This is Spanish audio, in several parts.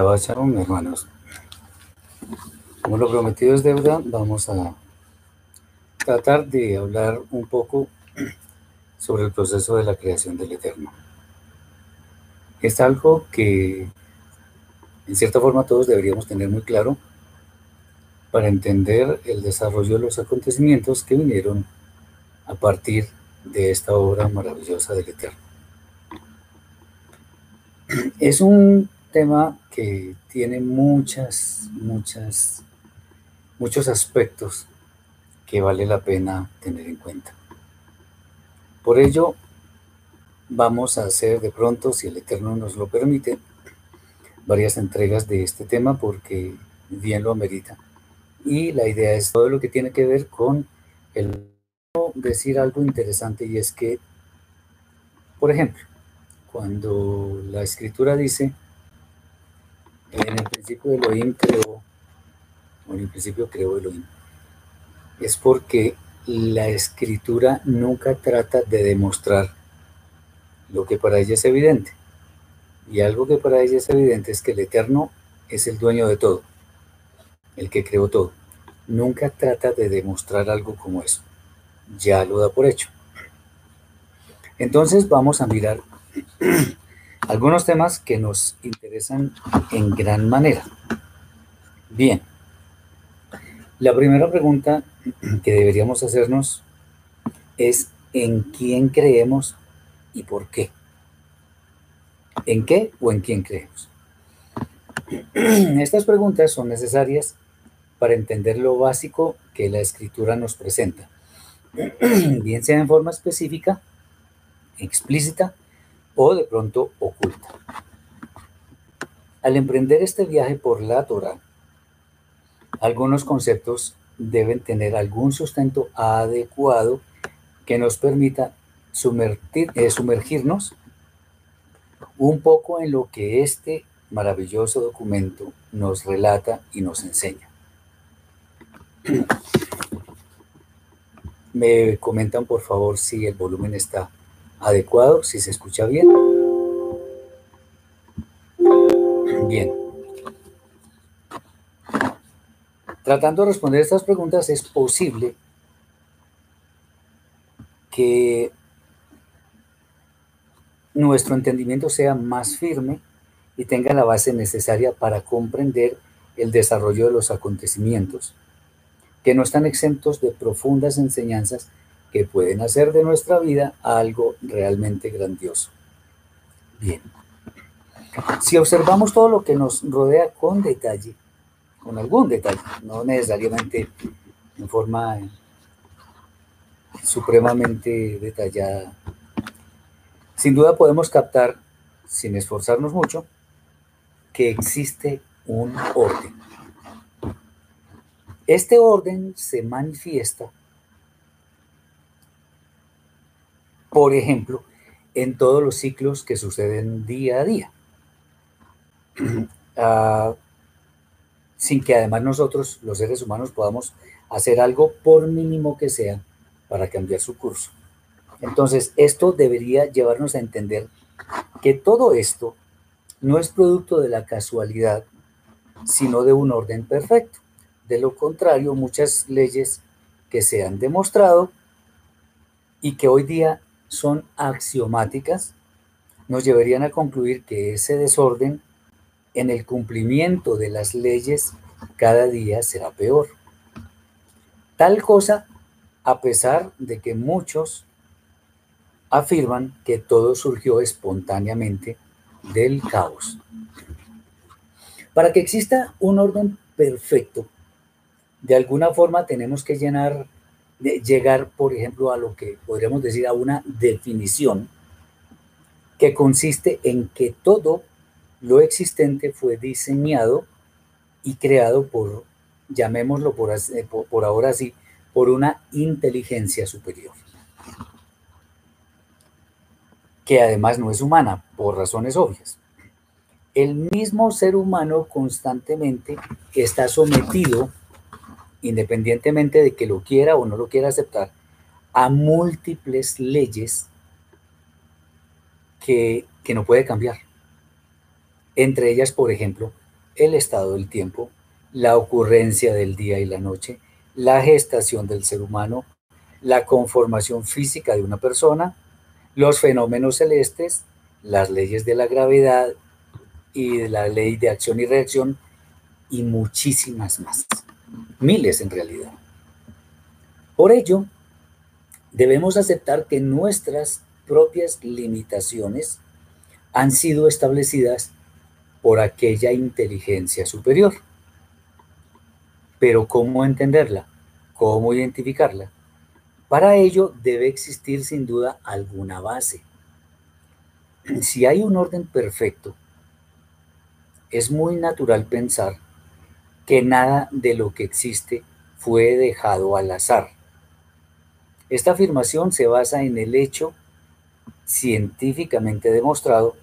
Shabbat Shalom, hermanos. Como lo prometido es deuda, vamos a tratar de hablar un poco sobre el proceso de la creación del Eterno. Es algo que, en cierta forma, todos deberíamos tener muy claro para entender el desarrollo de los acontecimientos que vinieron a partir de esta obra maravillosa del Eterno. Es un tema que tiene muchas, muchas, muchos aspectos que vale la pena tener en cuenta. Por ello, vamos a hacer de pronto, si el Eterno nos lo permite, varias entregas de este tema porque bien lo amerita. Y la idea es todo lo que tiene que ver con el decir algo interesante y es que, por ejemplo, cuando la escritura dice en el principio Elohim creó, o en el principio creó Elohim, es porque la escritura nunca trata de demostrar lo que para ella es evidente. Y algo que para ella es evidente es que el Eterno es el dueño de todo, el que creó todo. Nunca trata de demostrar algo como eso. Ya lo da por hecho. Entonces vamos a mirar algunos temas que nos interesan en gran manera. Bien, la primera pregunta que deberíamos hacernos es ¿en quién creemos y por qué? ¿En qué o en quién creemos? Estas preguntas son necesarias para entender lo básico que la escritura nos presenta, bien sea en forma específica, explícita o de pronto oculta. Al emprender este viaje por la Torah, algunos conceptos deben tener algún sustento adecuado que nos permita eh, sumergirnos un poco en lo que este maravilloso documento nos relata y nos enseña. Me comentan por favor si el volumen está adecuado, si se escucha bien. Bien. Tratando de responder estas preguntas, es posible que nuestro entendimiento sea más firme y tenga la base necesaria para comprender el desarrollo de los acontecimientos, que no están exentos de profundas enseñanzas que pueden hacer de nuestra vida algo realmente grandioso. Bien. Si observamos todo lo que nos rodea con detalle, con algún detalle, no necesariamente en forma supremamente detallada, sin duda podemos captar, sin esforzarnos mucho, que existe un orden. Este orden se manifiesta por ejemplo, en todos los ciclos que suceden día a día. Ah, sin que además nosotros, los seres humanos, podamos hacer algo, por mínimo que sea, para cambiar su curso. Entonces, esto debería llevarnos a entender que todo esto no es producto de la casualidad, sino de un orden perfecto. De lo contrario, muchas leyes que se han demostrado y que hoy día son axiomáticas, nos llevarían a concluir que ese desorden en el cumplimiento de las leyes cada día será peor. Tal cosa a pesar de que muchos afirman que todo surgió espontáneamente del caos. Para que exista un orden perfecto, de alguna forma tenemos que llenar llegar, por ejemplo, a lo que podríamos decir a una definición que consiste en que todo lo existente fue diseñado y creado por, llamémoslo por, por, ahora así, por una inteligencia superior, que además no es humana, por razones obvias. El mismo ser humano constantemente está sometido independientemente de que lo quiera o no lo quiera aceptar, a múltiples leyes que, no puede cambiar. entre ellas, por ejemplo, el estado del tiempo, la ocurrencia del día y la noche, la gestación del ser humano, la conformación física de una persona, los fenómenos celestes, las leyes de la gravedad y de la ley de acción y reacción y muchísimas más, miles en realidad. Por ello, debemos aceptar que nuestras propias limitaciones han sido establecidas por aquella inteligencia superior. Pero ¿cómo entenderla? ¿Cómo identificarla? Para ello debe existir sin duda alguna base. Si hay un orden perfecto, es muy natural pensar que nada de lo que existe fue dejado al azar. Esta afirmación se basa en el hecho científicamente demostrado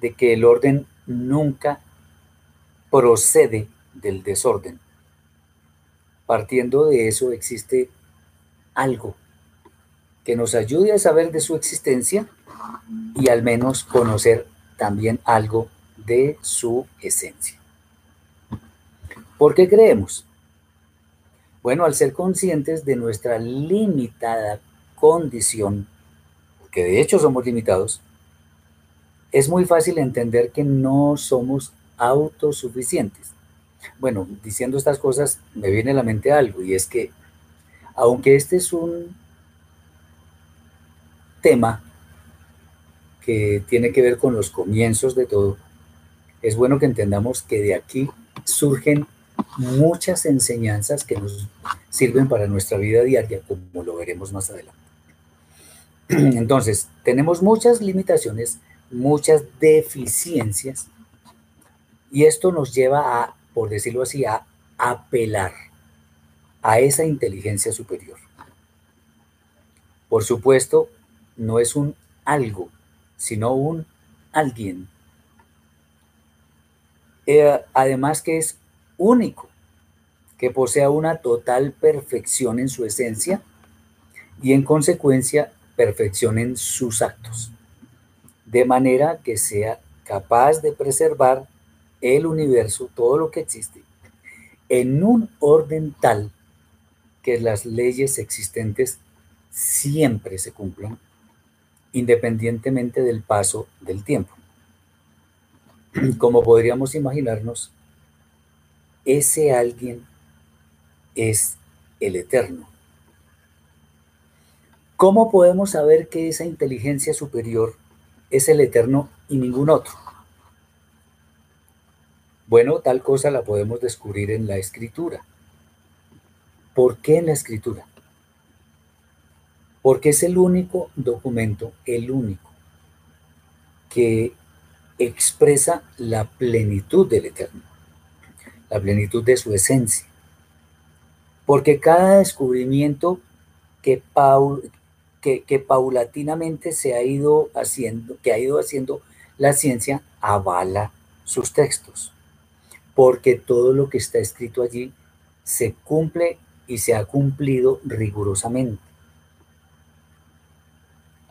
de que el orden nunca procede del desorden. Partiendo de eso existe algo que nos ayude a saber de su existencia y al menos conocer también algo de su esencia. ¿Por qué creemos? Bueno, al ser conscientes de nuestra limitada condición, que de hecho somos limitados, es muy fácil entender que no somos autosuficientes. Bueno, diciendo estas cosas me viene a la mente algo y es que aunque este es un tema que tiene que ver con los comienzos de todo, es bueno que entendamos que de aquí surgen muchas enseñanzas que nos sirven para nuestra vida diaria, como lo veremos más adelante. Entonces, tenemos muchas limitaciones, muchas deficiencias, y esto nos lleva a, por decirlo así, a apelar a esa inteligencia superior. Por supuesto, no es un algo, sino un alguien. Eh, además que es único, que posea una total perfección en su esencia y en consecuencia perfección en sus actos, de manera que sea capaz de preservar el universo, todo lo que existe, en un orden tal que las leyes existentes siempre se cumplan, independientemente del paso del tiempo. Como podríamos imaginarnos, ese alguien es el eterno. ¿Cómo podemos saber que esa inteligencia superior es el eterno y ningún otro? Bueno, tal cosa la podemos descubrir en la escritura. ¿Por qué en la escritura? Porque es el único documento, el único, que expresa la plenitud del Eterno, la plenitud de su esencia. Porque cada descubrimiento que, que, paulatinamente se ha ido haciendo, que ha ido haciendo la ciencia, avala sus textos. Porque todo lo que está escrito allí se cumple y se ha cumplido rigurosamente.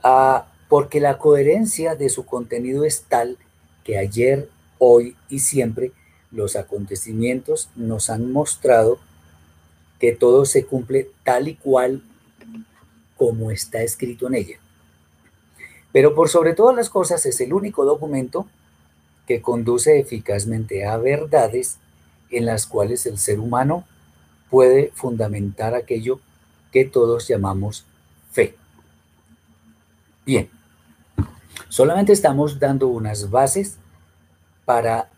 Ah, porque la coherencia de su contenido es tal que ayer, hoy y siempre los acontecimientos nos han mostrado que todo se cumple tal y cual como está escrito en ella. Pero por sobre todas las cosas es el único documento que conduce eficazmente a verdades en las cuales el ser humano puede fundamentar aquello que todos llamamos fe. Bien, solamente estamos dando unas bases para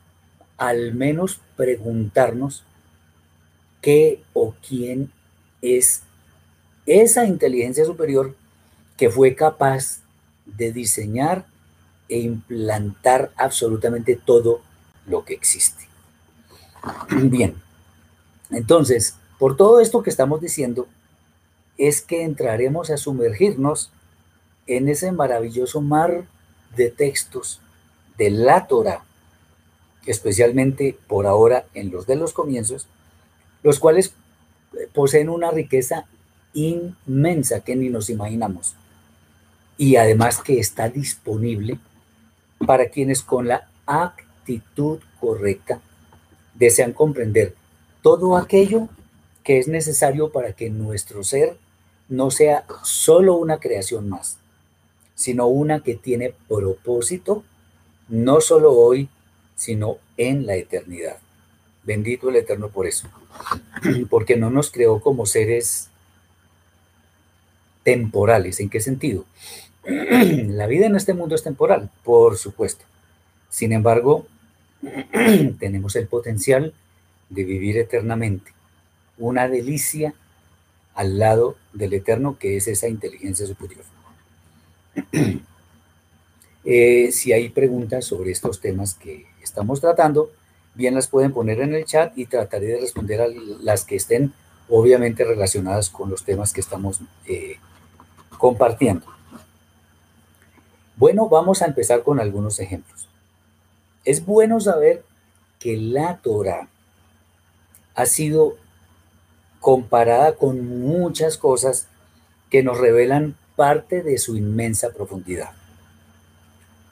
al menos preguntarnos qué o quién es esa inteligencia superior que fue capaz de diseñar e implantar absolutamente todo lo que existe. Bien, entonces, por todo esto que estamos diciendo, es que entraremos a sumergirnos en ese maravilloso mar de textos de la Torah, especialmente por ahora en los de los comienzos, los cuales eh, poseen una riqueza inmensa que ni nos imaginamos. Y además que está disponible para quienes con la actitud correcta, desean comprender todo aquello que es necesario para que nuestro ser no sea solo una creación más, sino una que tiene propósito, no solo hoy, sino en la eternidad. Bendito el Eterno por eso, porque no nos creó como seres temporales. ¿En qué sentido? La vida en este mundo es temporal, por supuesto. Sin embargo, tenemos el potencial de vivir eternamente. Una delicia al lado del Eterno, que es esa inteligencia superior. Eh, si hay preguntas sobre estos temas que estamos tratando, bien las pueden poner en el chat y trataré de responder a las que estén obviamente relacionadas con los temas que estamos eh, compartiendo. Bueno, vamos a empezar con algunos ejemplos. Es bueno saber que la Torah ha sido comparada con muchas cosas que nos revelan parte de su inmensa profundidad.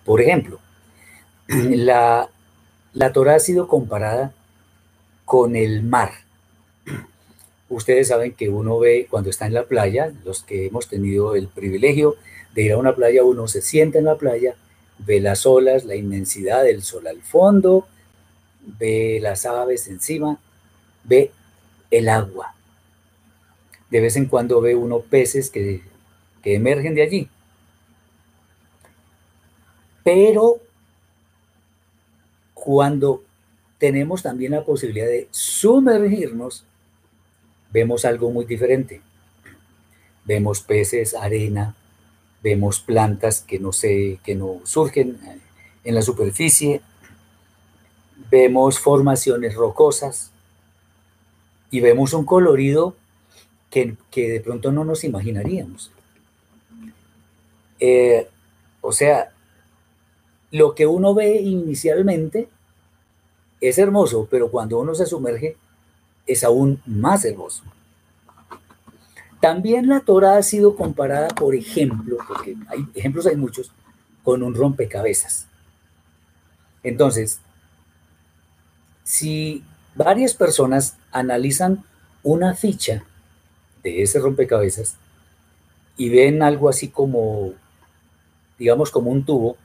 Por ejemplo, la, la Torah ha sido comparada con el mar. Ustedes saben que uno ve cuando está en la playa, los que hemos tenido el privilegio de ir a una playa, uno se sienta en la playa, ve las olas, la inmensidad del sol al fondo, ve las aves encima, ve el agua. De vez en cuando ve uno peces que, que emergen de allí. Pero cuando tenemos también la posibilidad de sumergirnos, vemos algo muy diferente. Vemos peces, arena, vemos plantas que no, se, que no surgen en la superficie, vemos formaciones rocosas y vemos un colorido que, de pronto no nos imaginaríamos. Eh, o sea, lo que uno ve inicialmente es hermoso, pero cuando uno se sumerge es aún más hermoso. También la Torah ha sido comparada, por ejemplo, porque hay ejemplos hay muchos, con un rompecabezas. Entonces, si varias personas analizan una ficha de ese rompecabezas y ven algo así como, digamos, como un tubo,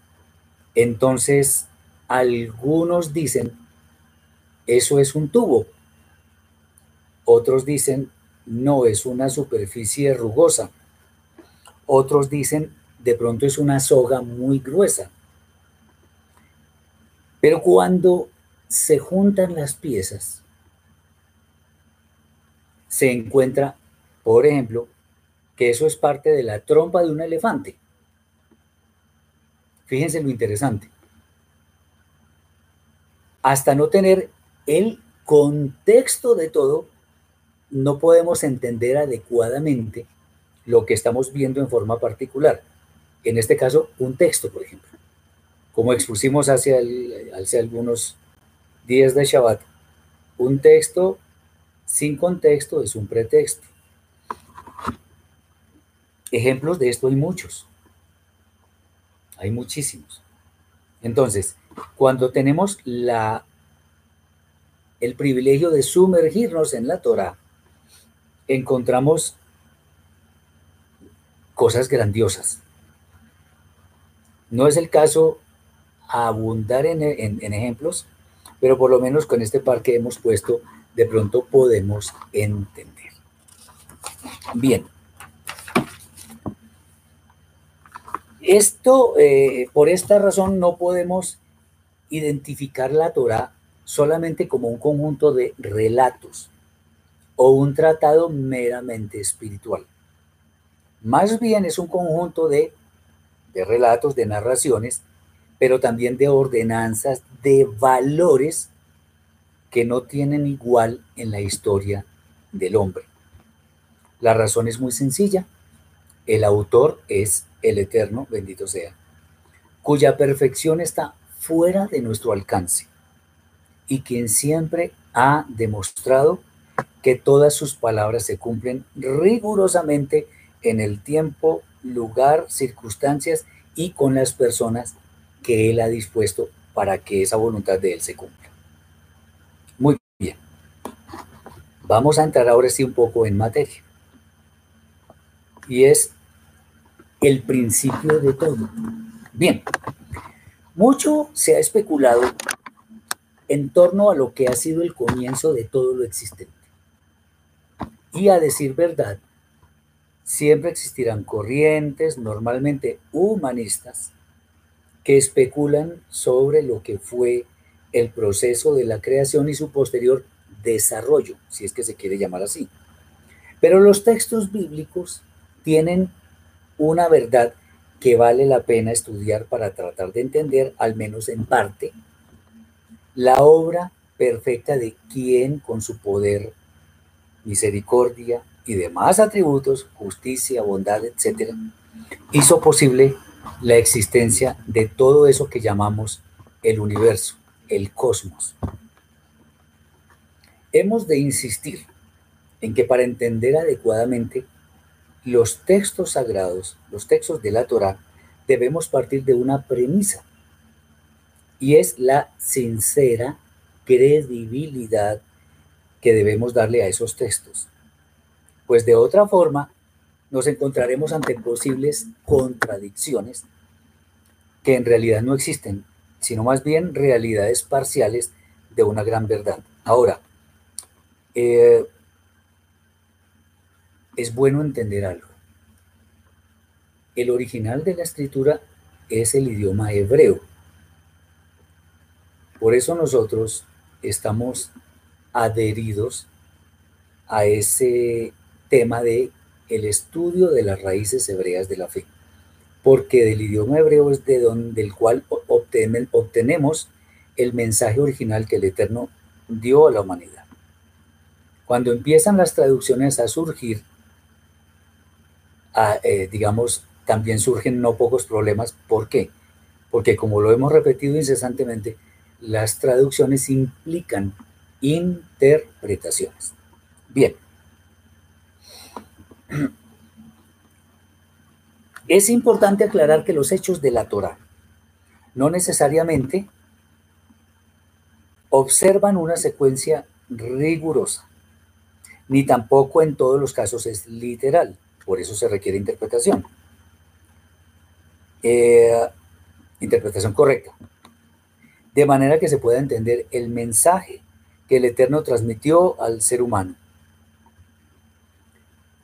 entonces algunos dicen, eso es un tubo. Otros dicen, no es una superficie rugosa. Otros dicen, de pronto es una soga muy gruesa. Pero cuando se juntan las piezas, se encuentra, por ejemplo, que eso es parte de la trompa de un elefante. Fíjense lo interesante. Hasta no tener el contexto de todo, no podemos entender adecuadamente lo que estamos viendo en forma particular. En este caso, un texto, por ejemplo. Como expusimos hace, algunos días de Shabbat, un texto sin contexto es un pretexto. Ejemplos de esto hay muchos. Hay muchísimos. Entonces, cuando tenemos la, el privilegio de sumergirnos en la Torah, encontramos cosas grandiosas. No es el caso abundar en, ejemplos, pero por lo menos con este par que hemos puesto, de pronto podemos entender. Bien. Esto, eh, por esta razón, no podemos identificar la Torah solamente como un conjunto de relatos o un tratado meramente espiritual. Más bien es un conjunto de, de relatos, de narraciones, pero también de ordenanzas, de valores que no tienen igual en la historia del hombre. La razón es muy sencilla. El autor es el Eterno, bendito sea, cuya perfección está fuera de nuestro alcance y quien siempre ha demostrado que todas sus palabras se cumplen rigurosamente en el tiempo, lugar, circunstancias y con las personas que Él ha dispuesto para que esa voluntad de Él se cumpla. Muy bien. Vamos a entrar ahora sí un poco en materia. Y es el principio de todo. Bien, mucho se ha especulado en torno a lo que ha sido el comienzo de todo lo existente. Y a decir verdad, siempre existirán corrientes, normalmente humanistas, que especulan sobre lo que fue el proceso de la creación y su posterior desarrollo, si es que se quiere llamar así. Pero los textos bíblicos tienen una verdad que vale la pena estudiar para tratar de entender, al menos en parte, la obra perfecta de quien con su poder, misericordia y demás atributos, justicia, bondad, etc., hizo posible la existencia de todo eso que llamamos el universo, el cosmos. Hemos de insistir en que para entender adecuadamente los textos sagrados, los textos de la Torah, debemos partir de una premisa, y es la sincera credibilidad que debemos darle a esos textos. Pues de otra forma, nos encontraremos ante posibles contradicciones que en realidad no existen, sino más bien realidades parciales de una gran verdad. Ahora, eh, es bueno entender algo. El original de la escritura es el idioma hebreo. Por eso nosotros estamos adheridos a ese tema de el estudio de las raíces hebreas de la fe, porque del idioma hebreo es de donde el cual obtenemos el mensaje original que el Eterno dio a la humanidad. Cuando empiezan las traducciones a surgir, eh, digamos, también surgen no pocos problemas. ¿Por qué? Porque como lo hemos repetido incesantemente, las traducciones implican interpretaciones. Bien. Es importante aclarar que los hechos de la Torah no necesariamente observan una secuencia rigurosa, ni tampoco en todos los casos es literal. Por eso se requiere interpretación. Eh, interpretación correcta. De manera que se pueda entender el mensaje que el Eterno transmitió al ser humano.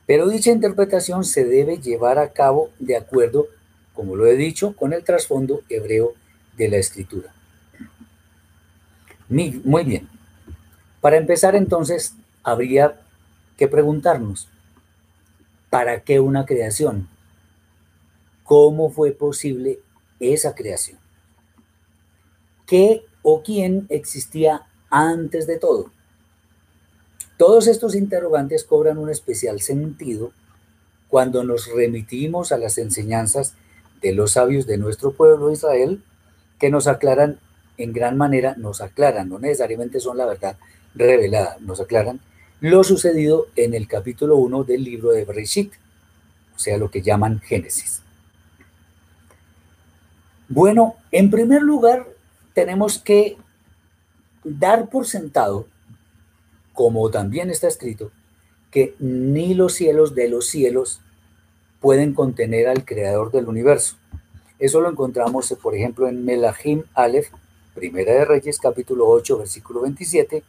Pero dicha interpretación se debe llevar a cabo de acuerdo, como lo he dicho, con el trasfondo hebreo de la escritura. Muy bien. Para empezar entonces, habría que preguntarnos, ¿Para qué una creación? ¿Cómo fue posible esa creación? ¿Qué o quién existía antes de todo? Todos estos interrogantes cobran un especial sentido cuando nos remitimos a las enseñanzas de los sabios de nuestro pueblo Israel, que nos aclaran en gran manera, nos aclaran, no necesariamente son la verdad revelada, nos aclaran lo sucedido en el capítulo 1 del libro de Bereshit, o sea, lo que llaman Génesis. Bueno, en primer lugar, tenemos que dar por sentado, como también está escrito, que ni los cielos de los cielos pueden contener al creador del universo. Eso lo encontramos, por ejemplo, en Melahim Aleph, Primera de Reyes, capítulo 8, versículo 27,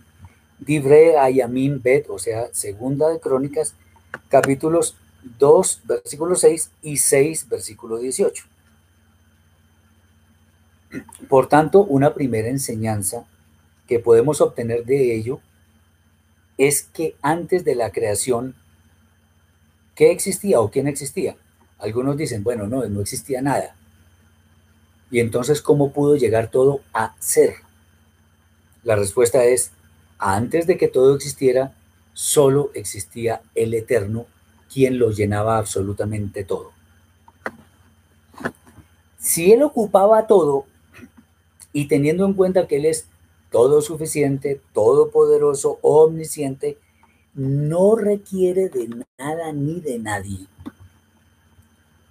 Dibre Ayamim Bet, o sea, Segunda de Crónicas, capítulos 2, versículo 6 y 6, versículo 18. Por tanto, una primera enseñanza que podemos obtener de ello es que antes de la creación, ¿qué existía o quién existía? Algunos dicen, bueno, no, no existía nada. Y entonces, ¿cómo pudo llegar todo a ser? La respuesta es, antes de que todo existiera, solo existía el Eterno, quien lo llenaba absolutamente todo. Si Él ocupaba todo, y teniendo en cuenta que Él es todo suficiente, todopoderoso, omnisciente, no requiere de nada ni de nadie.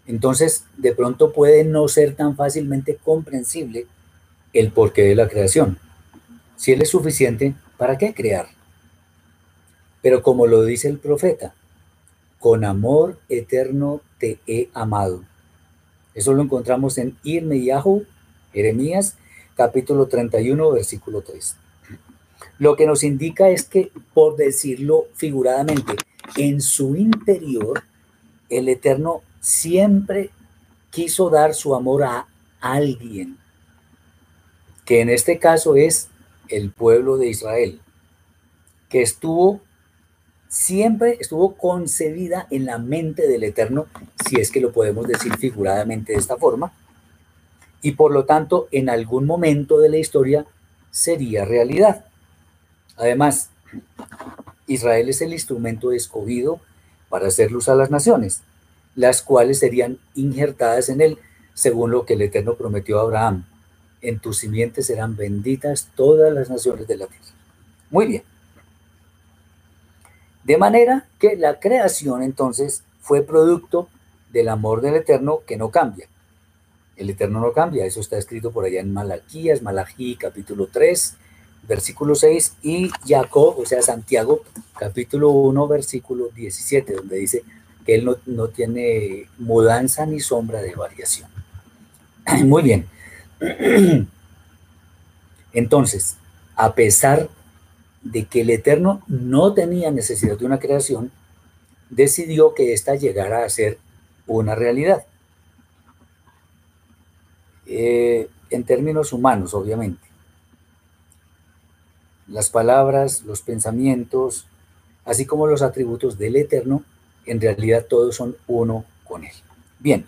Entonces, de pronto puede no ser tan fácilmente comprensible el porqué de la creación. Si Él es suficiente, ¿para qué crear? Pero como lo dice el profeta, con amor eterno te he amado. Eso lo encontramos en Irmeyahu, Jeremías, capítulo 31, versículo 3. Lo que nos indica es que, por decirlo figuradamente, en su interior, el Eterno siempre quiso dar su amor a alguien, que en este caso es el pueblo de Israel, que estuvo siempre estuvo concebida en la mente del Eterno, si es que lo podemos decir figuradamente de esta forma, y por lo tanto en algún momento de la historia sería realidad. Además, Israel es el instrumento escogido para hacer luz a las naciones, las cuales serían injertadas en él, según lo que el Eterno prometió a Abraham. En tus simientes serán benditas todas las naciones de la tierra. Muy bien. De manera que la creación entonces fue producto del amor del Eterno que no cambia. El Eterno no cambia, eso está escrito por allá en Malaquías, Malají capítulo 3, versículo 6 y Jacob, o sea, Santiago capítulo 1, versículo 17, donde dice que él no, no tiene mudanza ni sombra de variación. Muy bien. Entonces, a pesar de que el Eterno no tenía necesidad de una creación, decidió que ésta llegara a ser una realidad. Eh, en términos humanos, obviamente. Las palabras, los pensamientos, así como los atributos del Eterno, en realidad todos son uno con Él. Bien.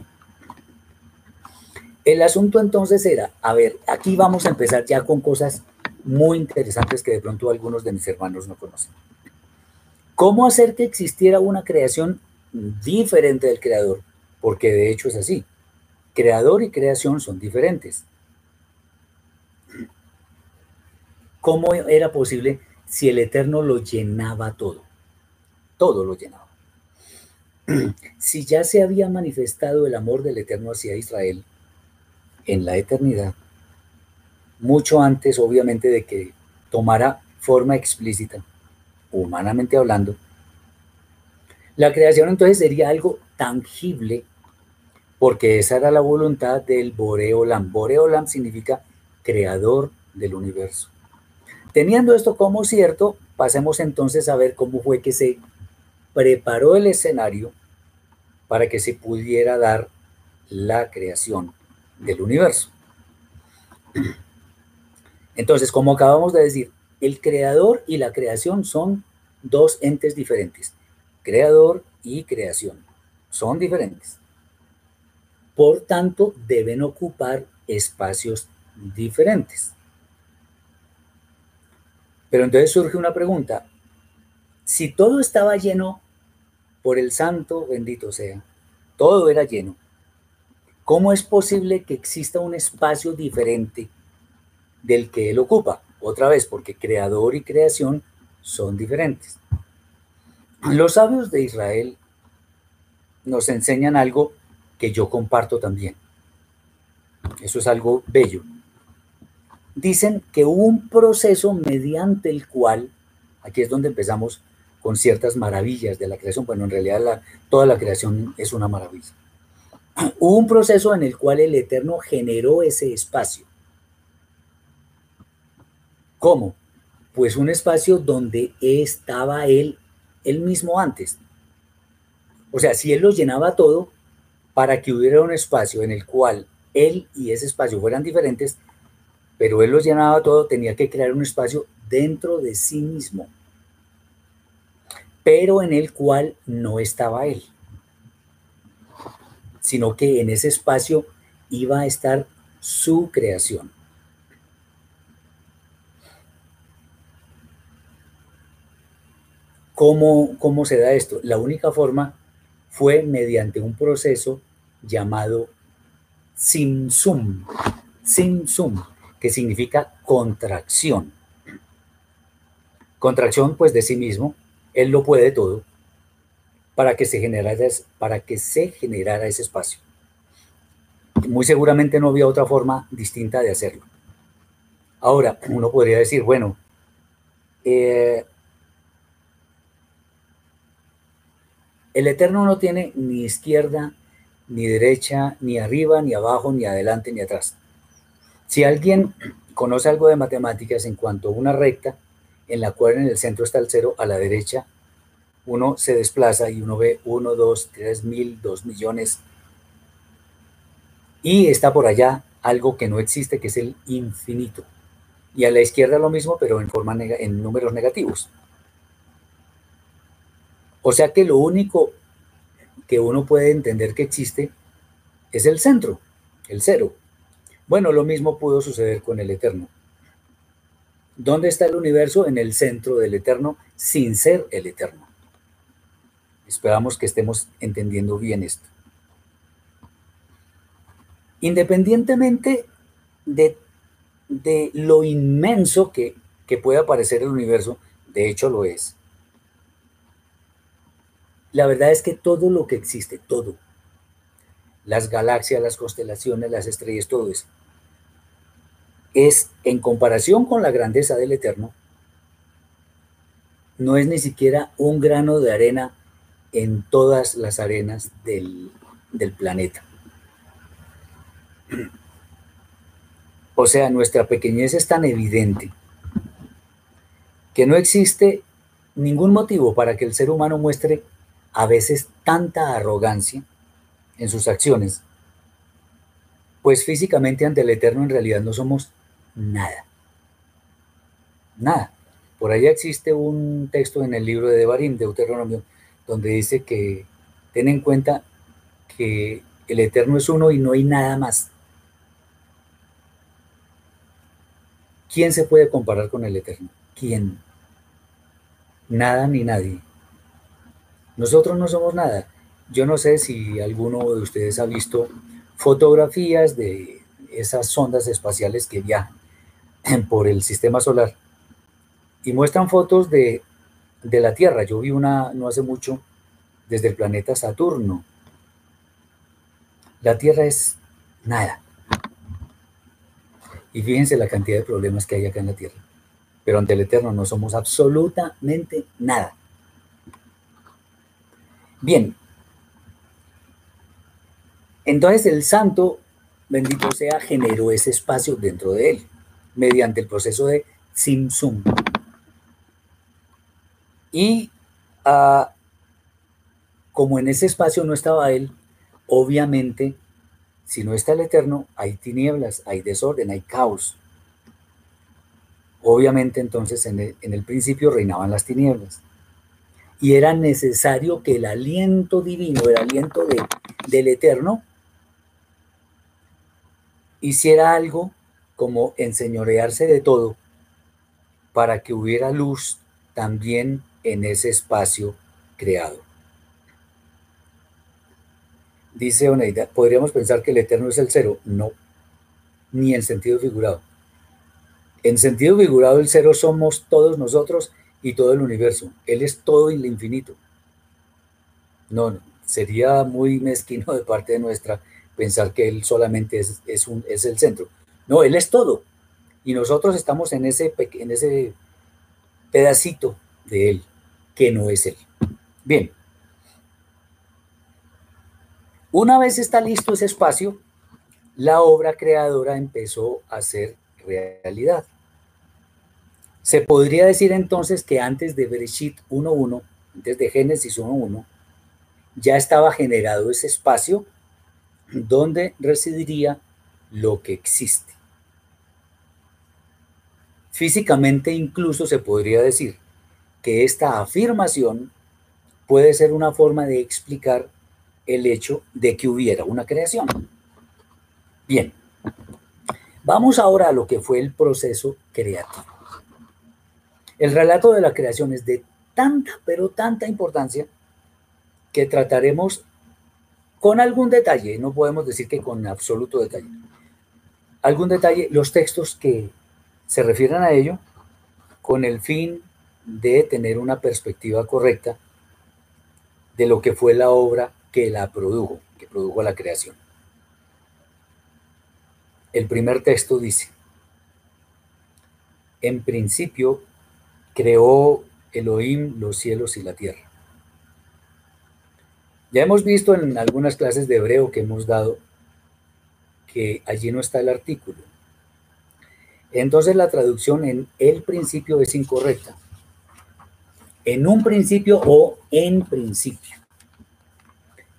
El asunto entonces era, a ver, aquí vamos a empezar ya con cosas muy interesantes que de pronto algunos de mis hermanos no conocen. ¿Cómo hacer que existiera una creación diferente del creador? Porque de hecho es así. Creador y creación son diferentes. ¿Cómo era posible si el Eterno lo llenaba todo? Todo lo llenaba. Si ya se había manifestado el amor del Eterno hacia Israel en la eternidad, mucho antes, obviamente, de que tomara forma explícita, humanamente hablando, la creación entonces sería algo tangible, porque esa era la voluntad del Boreolam. Boreolam significa creador del universo. Teniendo esto como cierto, pasemos entonces a ver cómo fue que se preparó el escenario para que se pudiera dar la creación del universo. Entonces, como acabamos de decir, el creador y la creación son dos entes diferentes. Creador y creación son diferentes. Por tanto, deben ocupar espacios diferentes. Pero entonces surge una pregunta. Si todo estaba lleno por el santo, bendito sea, todo era lleno, ¿cómo es posible que exista un espacio diferente del que él ocupa. Otra vez, porque creador y creación son diferentes. Los sabios de Israel nos enseñan algo que yo comparto también. Eso es algo bello. Dicen que un proceso mediante el cual, aquí es donde empezamos con ciertas maravillas de la creación, bueno, en realidad toda la creación es una maravilla. Hubo un proceso en el cual el Eterno generó ese espacio ¿Cómo? Pues un espacio donde estaba él, él mismo antes. O sea, si él lo llenaba todo, para que hubiera un espacio en el cual él y ese espacio fueran diferentes, pero él lo llenaba todo, tenía que crear un espacio dentro de sí mismo, pero en el cual no estaba él, sino que en ese espacio iba a estar su creación. ¿Cómo, se da esto? La única forma fue mediante un proceso llamado simsum, simsum, que significa contracción. Contracción, pues, de sí mismo, él lo puede todo, para que se generara, para que se generara ese espacio. Muy seguramente no había otra forma distinta de hacerlo. Ahora, uno podría decir, bueno, eh, el Eterno no tiene ni izquierda, ni derecha, ni arriba, ni abajo, ni adelante, ni atrás. Si alguien conoce algo de matemáticas en cuanto a una recta en la cual en el centro está el cero, a la derecha uno se desplaza y uno ve uno, dos, tres mil, dos millones. Y está por allá algo que no existe, que es el infinito. Y a la izquierda lo mismo, pero en, forma en números negativos. O sea que lo único que uno puede entender que existe es el centro, el cero. Bueno, lo mismo pudo suceder con el eterno. ¿Dónde está el universo? En el centro del eterno, sin ser el eterno. Esperamos que estemos entendiendo bien esto. Independientemente de, de lo inmenso que, que pueda parecer el universo, de hecho lo es. La verdad es que todo lo que existe, todo, las galaxias, las constelaciones, las estrellas, todo eso, es en comparación con la grandeza del Eterno, no es ni siquiera un grano de arena en todas las arenas del, planeta. O sea, nuestra pequeñez es tan evidente que no existe ningún motivo para que el ser humano muestre a veces tanta arrogancia en sus acciones, pues físicamente ante el Eterno en realidad no somos nada. Nada. Por ahí existe un texto en el libro de Devarim, Deuteronomio, donde dice que ten en cuenta que el Eterno es uno y no hay nada más. ¿Quién se puede comparar con el Eterno? ¿Quién? Nada ni nadie. Nosotros no somos nada. Yo no sé si alguno de ustedes ha visto fotografías de esas sondas espaciales que viajan por el sistema solar y muestran fotos de de la Tierra. Yo vi una no hace mucho desde el planeta Saturno. La Tierra es nada. Y fíjense la cantidad de problemas que hay acá en la Tierra. Pero ante el Eterno no somos absolutamente nada. Bien. Entonces el santo, bendito sea, generó ese espacio dentro de él, mediante el proceso de Simsum. Y ah, como en ese espacio no estaba él, obviamente, si no está el Eterno, hay tinieblas, hay desorden, hay caos. Obviamente entonces en el, principio reinaban las tinieblas. Y era necesario que el aliento divino, el aliento del Eterno, hiciera algo como enseñorearse de todo para que hubiera luz también en ese espacio creado. Dice Oneida, ¿podríamos pensar que el eterno es el cero? No, ni en sentido figurado. En sentido figurado, el cero somos todos nosotros y todo el universo. Él es todo el infinito. No, sería muy mezquino de parte de nuestra pensar que Él solamente es, es, un, es el centro. No, Él es todo. Y nosotros estamos en ese, en ese pedacito de Él que no es Él. Bien. Una vez está listo ese espacio, la obra creadora empezó a ser realidad. Se podría decir entonces que antes de Bereshit 1.1, antes de Génesis 1.1, ya estaba generado ese espacio donde residiría lo que existe. Físicamente incluso se podría decir que esta afirmación puede ser una forma de explicar el hecho de que hubiera una creación. Bien, vamos ahora a lo que fue el proceso creativo. El relato de la creación es de tanta, pero tanta importancia que trataremos con algún detalle, no podemos decir que con absoluto detalle, algún detalle, los textos que se refieren a ello, con el fin de tener una perspectiva correcta de lo que fue la obra que la produjo, que produjo la creación. El primer texto dice, en principio creó Elohim los cielos y la tierra. Ya hemos visto en algunas clases de hebreo que hemos dado que allí no está el artículo. Entonces la traducción en el principio es incorrecta. En un principio o en principio.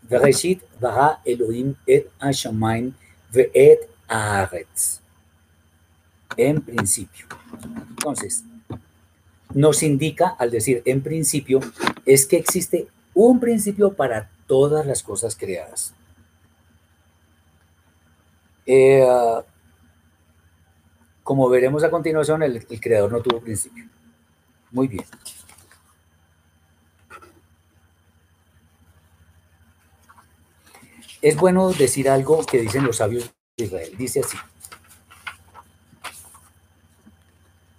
Bereshit bara Elohim et Hashamayim ve'et haaretz. En principio. Entonces, nos indica al decir en principio es que existe un principio para todas las cosas creadas. Eh, como veremos a continuación, el, el creador no tuvo principio. Muy bien. Es bueno decir algo que dicen los sabios de Israel. Dice así.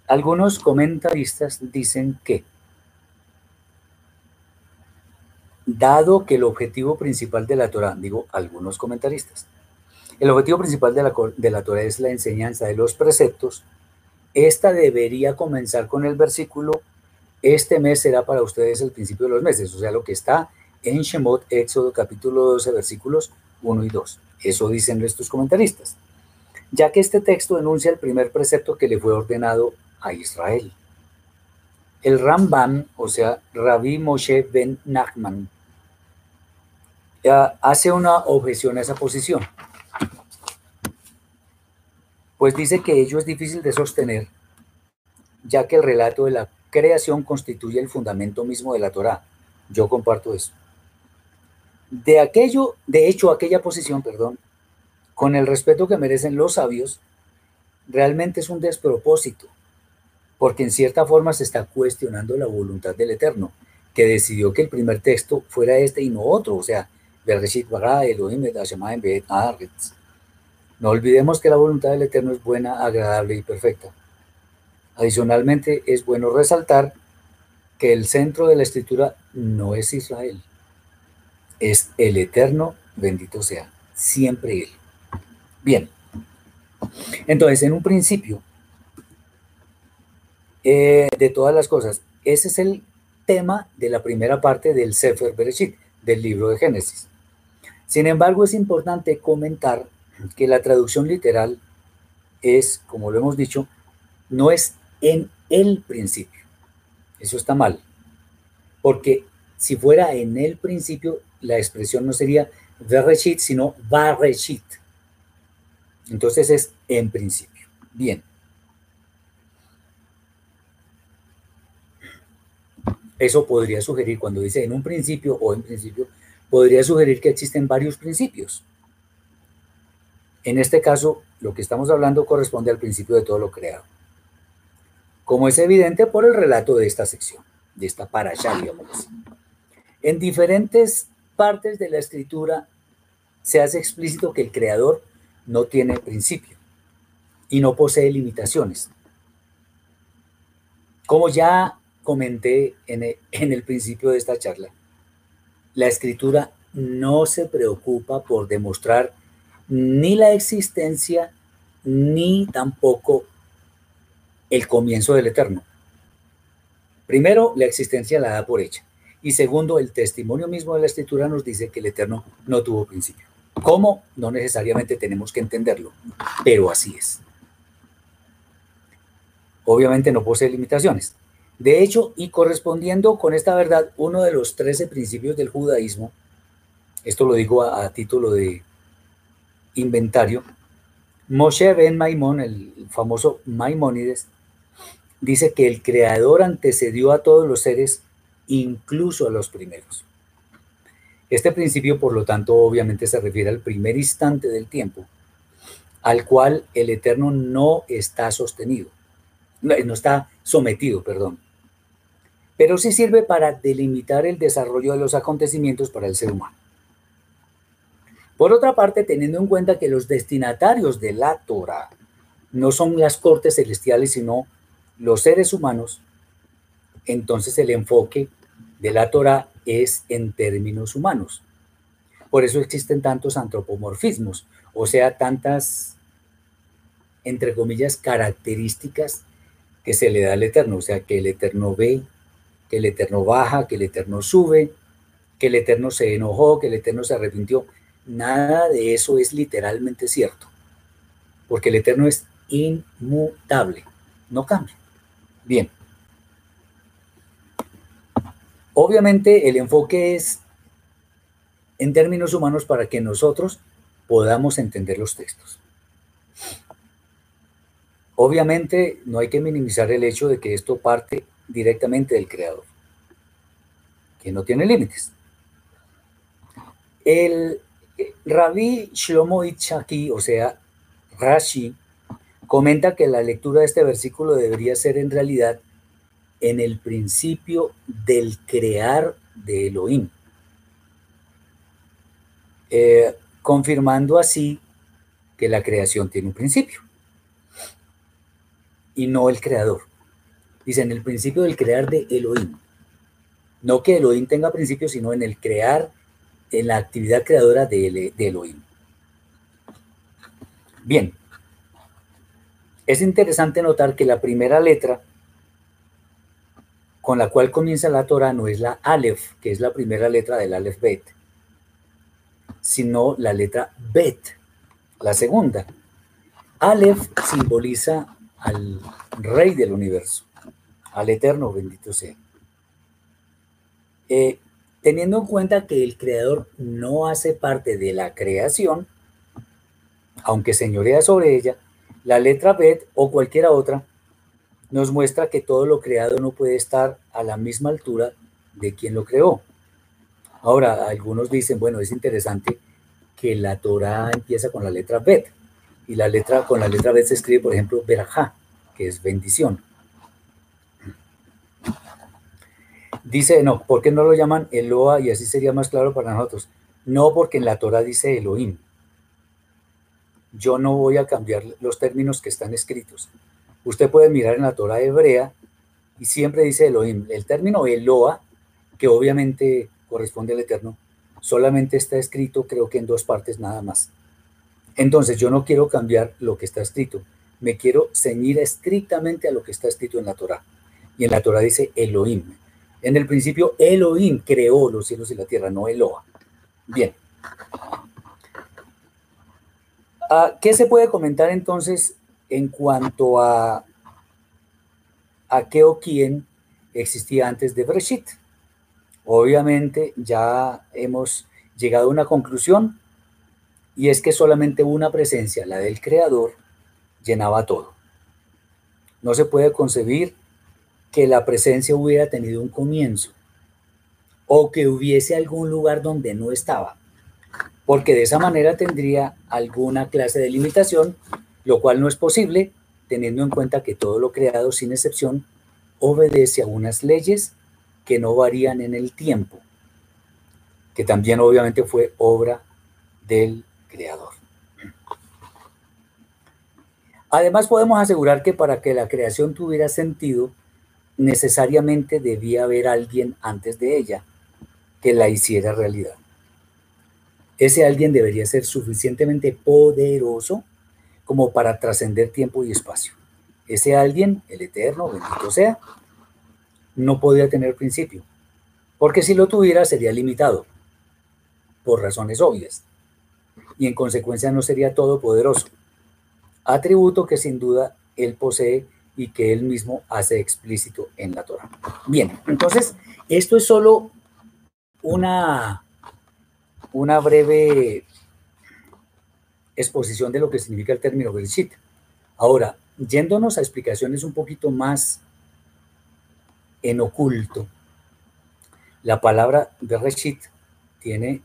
Algunos comentaristas dicen que dado que el objetivo principal de la Torah, digo algunos comentaristas, el objetivo principal de la, de la Torah es la enseñanza de los preceptos, esta debería comenzar con el versículo, este mes será para ustedes el principio de los meses, o sea, lo que está en Shemot, Éxodo capítulo 12, versículos 1 y 2. Eso dicen estos comentaristas, ya que este texto enuncia el primer precepto que le fue ordenado a Israel. El Rambam, o sea, Rabbi Moshe ben Nachman, hace una objeción a esa posición. Pues dice que ello es difícil de sostener, ya que el relato de la creación constituye el fundamento mismo de la Torá. Yo comparto eso. De aquello, de hecho, aquella posición, perdón, con el respeto que merecen los sabios, realmente es un despropósito, porque en cierta forma se está cuestionando la voluntad del Eterno, que decidió que el primer texto fuera este y no otro, o sea, no olvidemos que la voluntad del Eterno es buena, agradable y perfecta. Adicionalmente, es bueno resaltar que el centro de la escritura no es Israel, es el Eterno, bendito sea, siempre Él. Bien, entonces, en un principio, eh, de todas las cosas, ese es el tema de la primera parte del Sefer Bereshit, del libro de Génesis. Sin embargo, es importante comentar que la traducción literal es, como lo hemos dicho, no es en el principio. Eso está mal. Porque si fuera en el principio, la expresión no sería Bereshit, sino Bareshit. Entonces es en principio. Bien. Eso podría sugerir, cuando dice en un principio o en principio, podría sugerir que existen varios principios. En este caso, lo que estamos hablando corresponde al principio de todo lo creado. Como es evidente por el relato de esta sección, de esta parasha, digamos En diferentes partes de la escritura se hace explícito que el creador no tiene principio y no posee limitaciones. Como ya comenté en el, principio de esta charla, la escritura no se preocupa por demostrar ni la existencia ni tampoco el comienzo del eterno. Primero, la existencia la da por hecha. Y segundo, el testimonio mismo de la escritura nos dice que el eterno no tuvo principio. ¿Cómo? No necesariamente tenemos que entenderlo, pero así es. Obviamente no posee limitaciones. De hecho, y correspondiendo con esta verdad, uno de los trece principios del judaísmo, esto lo digo a, a título de inventario, Moshe Ben Maimón, el famoso Maimónides, dice que el creador antecedió a todos los seres, incluso a los primeros. Este principio, por lo tanto, obviamente se refiere al primer instante del tiempo, al cual el Eterno no está sostenido, no, está sometido, perdón. Pero sí sirve para delimitar el desarrollo de los acontecimientos para el ser humano. Por otra parte, teniendo en cuenta que los destinatarios de la Torah no son las cortes celestiales, sino los seres humanos, entonces el enfoque de la Torah es en términos humanos. Por eso existen tantos antropomorfismos, o sea, tantas, entre comillas, características que se le da al Eterno, o sea, que el Eterno ve, que el Eterno baja, que el Eterno sube, que el Eterno se enojó, que el Eterno se arrepintió. Nada de eso es literalmente cierto, porque el Eterno es inmutable, no cambia. Bien. Obviamente el enfoque es en términos humanos para que nosotros podamos entender los textos. Obviamente no hay que minimizar el hecho de que esto parte directamente del Creador, que no tiene límites. El Rabí Shlomo Itzhaki, o sea, Rashi, comenta que la lectura de este versículo debería ser en realidad en el principio del crear de Elohim, eh, confirmando así que la creación tiene un principio y no el creador. Dice en el principio del crear de Elohim. No que Elohim tenga principio, sino en el crear en la actividad creadora de, Elohim. Bien, es interesante notar que la primera letra con la cual comienza la Torah no es la Aleph, que es la primera letra del Aleph Bet, sino la letra Bet, la segunda. Aleph simboliza al Rey del universo, al Eterno, bendito sea. Eh, teniendo en cuenta que el creador no hace parte de la creación, aunque señorea sobre ella, la letra Bet o cualquiera otra nos muestra que todo lo creado no puede estar a la misma altura de quien lo creó. Ahora, algunos dicen, bueno, es interesante que la Torah empieza con la letra Bet y la letra con la letra Bet se escribe, por ejemplo, Berajá, que es bendición. Dice, no, ¿por qué no lo llaman Eloa? Y así sería más claro para nosotros. No, porque en la Torah dice Elohim. Yo no voy a cambiar los términos que están escritos. Usted puede mirar en la Torah hebrea y siempre dice Elohim. El término Eloa, que obviamente corresponde al Eterno, solamente está escrito creo que en dos partes nada más. Entonces yo no quiero cambiar lo que está escrito. Me quiero ceñir estrictamente a lo que está escrito en la Torah. Y en la Torah dice Elohim. En el principio, Elohim creó los cielos y la tierra, no Eloa. Bien. Ah, ¿Qué se puede comentar entonces en cuanto a, a qué o quién existía antes de Breshit? Obviamente ya hemos llegado a una conclusión y es que solamente una presencia, la del Creador, llenaba todo. No se puede concebir que la presencia hubiera tenido un comienzo o que hubiese algún lugar donde no estaba, porque de esa manera tendría alguna clase de limitación, lo cual no es posible teniendo en cuenta que todo lo creado sin excepción obedece a unas leyes que no varían en el tiempo, que también obviamente fue obra del creador. Además podemos asegurar que para que la creación tuviera sentido, necesariamente debía haber alguien antes de ella que la hiciera realidad. Ese alguien debería ser suficientemente poderoso como para trascender tiempo y espacio. Ese alguien, el eterno, bendito sea, no podía tener principio, porque si lo tuviera sería limitado, por razones obvias, y en consecuencia no sería todopoderoso, atributo que sin duda él posee y que él mismo hace explícito en la Torah. Bien, entonces, esto es solo una, una breve exposición de lo que significa el término Bereshit. Ahora, yéndonos a explicaciones un poquito más en oculto, la palabra Bereshit tiene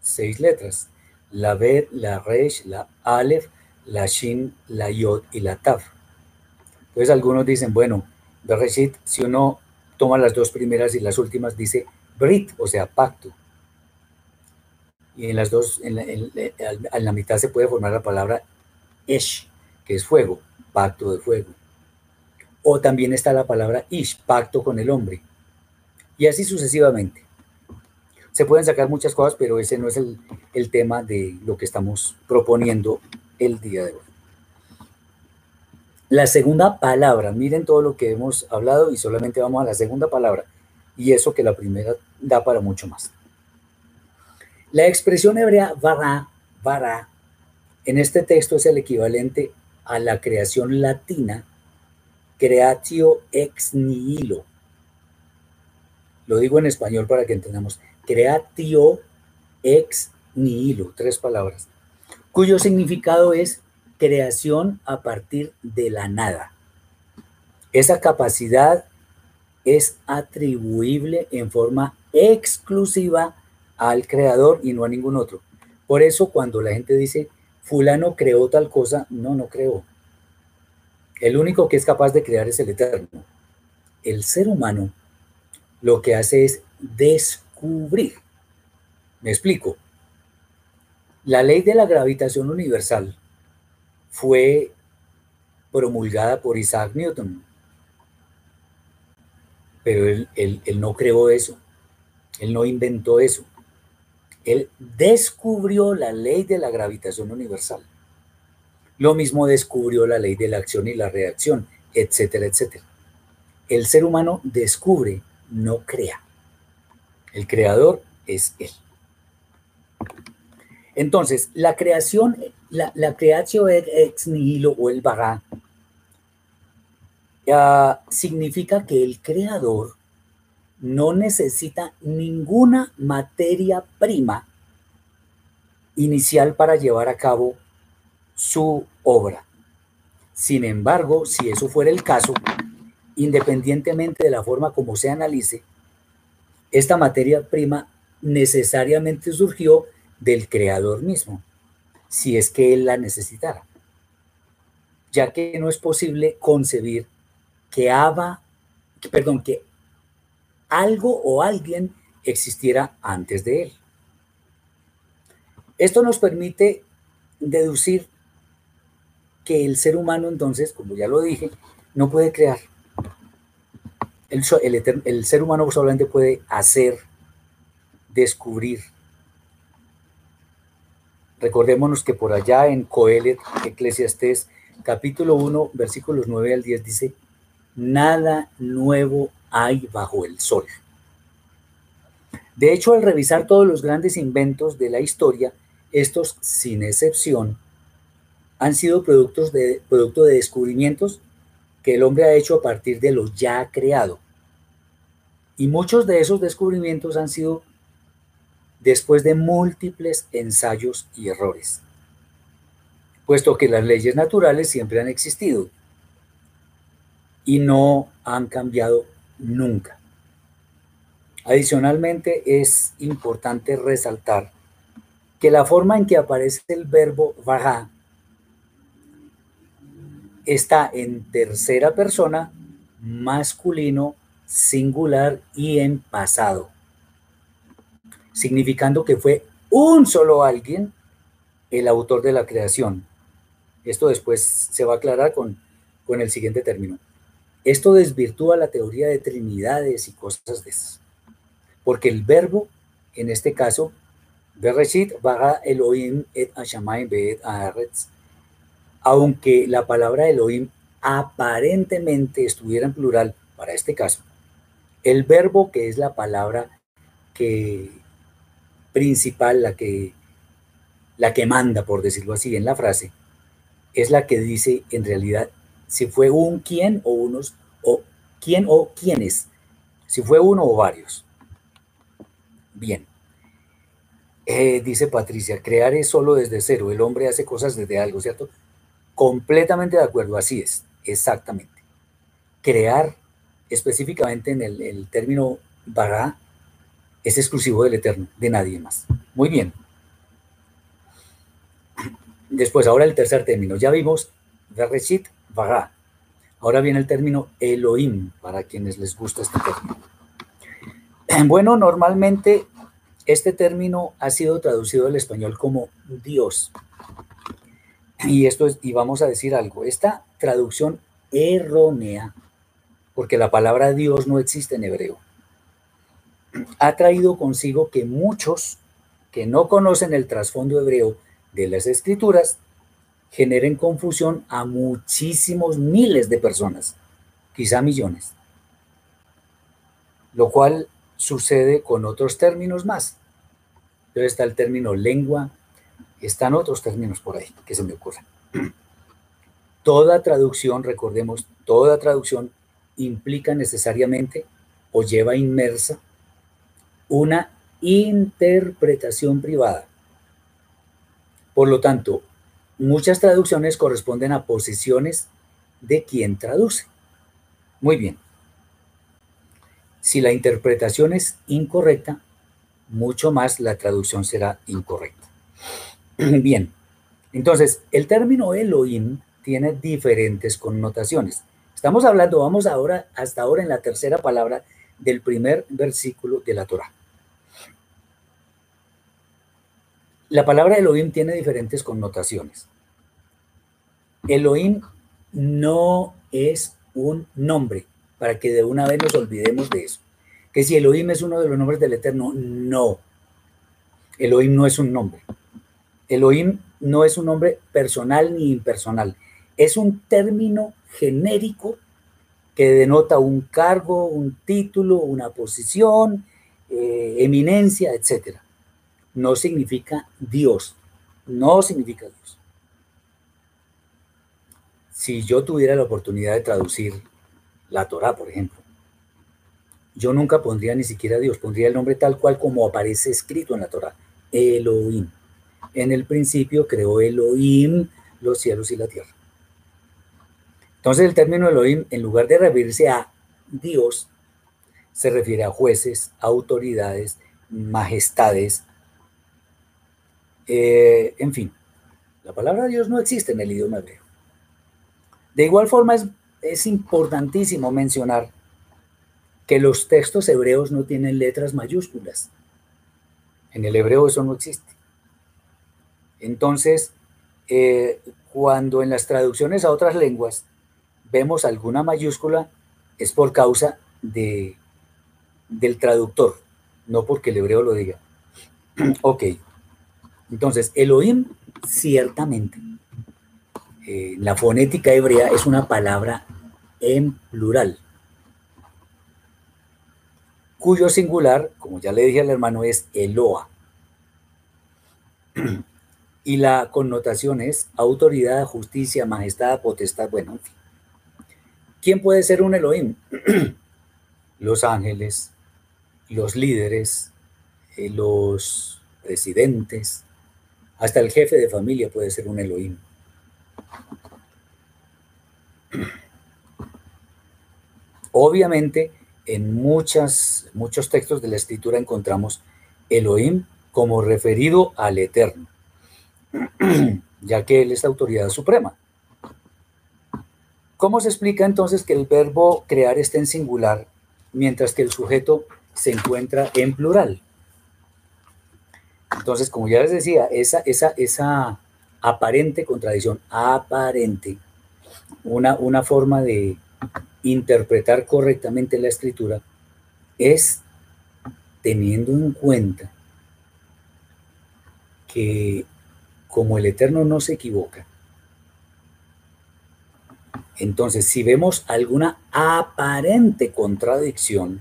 seis letras, la Bet, la Resh, la Aleph, la Shin, la Yod y la Tav. Entonces algunos dicen, bueno, Bereshit, si uno toma las dos primeras y las últimas, dice Brit, o sea, pacto. Y en las dos, en la, mitad se puede formar la palabra Esh, que es fuego, pacto de fuego. O también está la palabra Ish, pacto con el hombre. Y así sucesivamente. Se pueden sacar muchas cosas, pero ese no es el, el tema de lo que estamos proponiendo el día de hoy. La segunda palabra, miren todo lo que hemos hablado y solamente vamos a la segunda palabra. Y eso que la primera da para mucho más. La expresión hebrea vara, vara, en este texto es el equivalente a la creación latina creatio ex nihilo. Lo digo en español para que entendamos. Creatio ex nihilo, tres palabras, cuyo significado es creación a partir de la nada. Esa capacidad es atribuible en forma exclusiva al creador y no a ningún otro. Por eso cuando la gente dice, fulano creó tal cosa, no, no creó. El único que es capaz de crear es el eterno. El ser humano lo que hace es descubrir. Me explico. La ley de la gravitación universal fue promulgada por Isaac Newton. Pero él, él, no creó eso. Él no inventó eso. Él descubrió la ley de la gravitación universal. Lo mismo descubrió la ley de la acción y la reacción, etcétera, etcétera. El ser humano descubre, no crea. El creador es él. Entonces, la creación, la, creación ex nihilo o el vaga significa que el creador no necesita ninguna materia prima inicial para llevar a cabo su obra. Sin embargo, si eso fuera el caso, independientemente de la forma como se analice, esta materia prima necesariamente surgió del creador mismo, si es que él la necesitara, ya que no es posible concebir que Ava, perdón, que algo o alguien existiera antes de él. Esto nos permite deducir que el ser humano entonces, como ya lo dije, no puede crear. El, el ser humano solamente puede hacer, descubrir, Recordémonos que por allá en Coelet, Eclesiastés, capítulo 1, versículos 9 al 10 dice, nada nuevo hay bajo el sol. De hecho, al revisar todos los grandes inventos de la historia, estos, sin excepción, han sido productos de, producto de descubrimientos que el hombre ha hecho a partir de lo ya creado. Y muchos de esos descubrimientos han sido después de múltiples ensayos y errores, puesto que las leyes naturales siempre han existido y no han cambiado nunca. Adicionalmente, es importante resaltar que la forma en que aparece el verbo vaga está en tercera persona, masculino, singular y en pasado significando que fue un solo alguien el autor de la creación. Esto después se va a aclarar con, con el siguiente término. Esto desvirtúa la teoría de trinidades y cosas de esas. Porque el verbo, en este caso, Bereshit, Baga Elohim et Hashamayim be'et aunque la palabra Elohim aparentemente estuviera en plural para este caso, el verbo que es la palabra que principal, la que, la que manda, por decirlo así, en la frase, es la que dice en realidad si fue un quién o unos, o quién o quiénes, si fue uno o varios. Bien. Eh, dice Patricia, crear es solo desde cero, el hombre hace cosas desde algo, ¿cierto? Completamente de acuerdo, así es, exactamente. Crear, específicamente en el, término bará, es exclusivo del Eterno, de nadie más. Muy bien. Después, ahora el tercer término. Ya vimos Bereshit Ahora viene el término Elohim, para quienes les gusta este término. Bueno, normalmente este término ha sido traducido al español como Dios. Y esto es, y vamos a decir algo, esta traducción errónea, porque la palabra Dios no existe en hebreo ha traído consigo que muchos que no conocen el trasfondo hebreo de las escrituras generen confusión a muchísimos miles de personas, quizá millones, lo cual sucede con otros términos más. Entonces está el término lengua, están otros términos por ahí que se me ocurren. Toda traducción, recordemos, toda traducción implica necesariamente o lleva inmersa una interpretación privada. Por lo tanto, muchas traducciones corresponden a posiciones de quien traduce. Muy bien. Si la interpretación es incorrecta, mucho más la traducción será incorrecta. Bien, entonces el término Elohim tiene diferentes connotaciones. Estamos hablando, vamos ahora, hasta ahora en la tercera palabra del primer versículo de la Torah. La palabra Elohim tiene diferentes connotaciones. Elohim no es un nombre, para que de una vez nos olvidemos de eso. Que si Elohim es uno de los nombres del Eterno, no. Elohim no es un nombre. Elohim no es un nombre personal ni impersonal. Es un término genérico que denota un cargo, un título, una posición, eh, eminencia, etc. No significa Dios. No significa Dios. Si yo tuviera la oportunidad de traducir la Torah, por ejemplo, yo nunca pondría ni siquiera Dios, pondría el nombre tal cual como aparece escrito en la Torah, Elohim. En el principio creó Elohim los cielos y la tierra. Entonces el término Elohim, en lugar de referirse a Dios, se refiere a jueces, autoridades, majestades, eh, en fin. La palabra Dios no existe en el idioma hebreo. De igual forma es, es importantísimo mencionar que los textos hebreos no tienen letras mayúsculas. En el hebreo eso no existe. Entonces, eh, cuando en las traducciones a otras lenguas vemos alguna mayúscula, es por causa de, del traductor, no porque el hebreo lo diga. ok, entonces Elohim ciertamente, eh, la fonética hebrea es una palabra en plural, cuyo singular, como ya le dije al hermano, es Eloa. Y la connotación es autoridad, justicia, majestad, potestad, bueno, en fin. ¿Quién puede ser un Elohim? los ángeles, los líderes, eh, los presidentes, hasta el jefe de familia puede ser un Elohim. Obviamente, en muchas, muchos textos de la escritura encontramos Elohim como referido al Eterno, ya que Él es autoridad suprema. ¿Cómo se explica entonces que el verbo crear está en singular mientras que el sujeto se encuentra en plural? Entonces, como ya les decía, esa, esa, esa aparente contradicción, aparente, una, una forma de, interpretar correctamente la escritura es teniendo en cuenta que como el Eterno no se equivoca, entonces si vemos alguna aparente contradicción,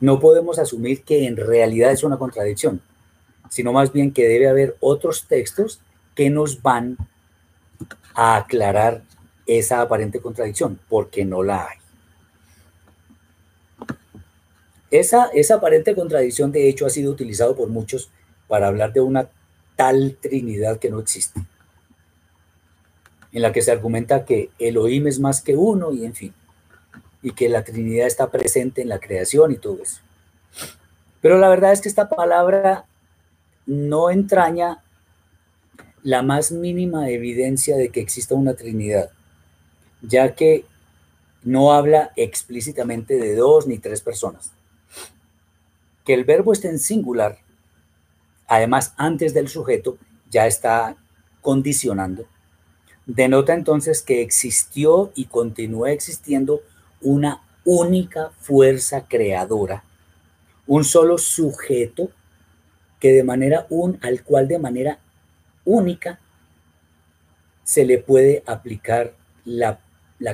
no podemos asumir que en realidad es una contradicción, sino más bien que debe haber otros textos que nos van a aclarar esa aparente contradicción, porque no la hay. Esa, esa aparente contradicción, de hecho, ha sido utilizado por muchos para hablar de una tal Trinidad que no existe, en la que se argumenta que Elohim es más que uno y en fin, y que la Trinidad está presente en la creación y todo eso. Pero la verdad es que esta palabra no entraña la más mínima evidencia de que exista una Trinidad ya que no habla explícitamente de dos ni tres personas. Que el verbo esté en singular, además antes del sujeto, ya está condicionando, denota entonces que existió y continúa existiendo una única fuerza creadora, un solo sujeto que de manera un, al cual de manera única se le puede aplicar la,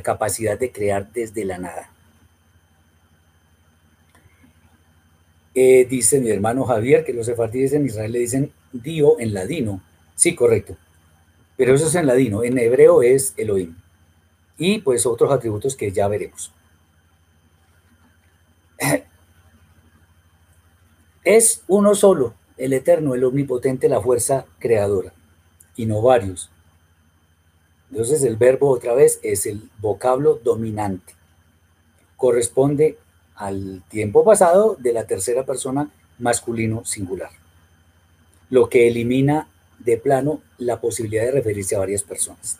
capacidad de crear desde la nada. Eh, dice mi hermano Javier que los sefardíes en Israel le dicen Dio en ladino. Sí, correcto. Pero eso es en ladino. En hebreo es Elohim. Y pues otros atributos que ya veremos. Es uno solo, el eterno, el omnipotente, la fuerza creadora, y no varios. Entonces el verbo otra vez es el vocablo dominante. Corresponde al tiempo pasado de la tercera persona masculino singular, lo que elimina de plano la posibilidad de referirse a varias personas.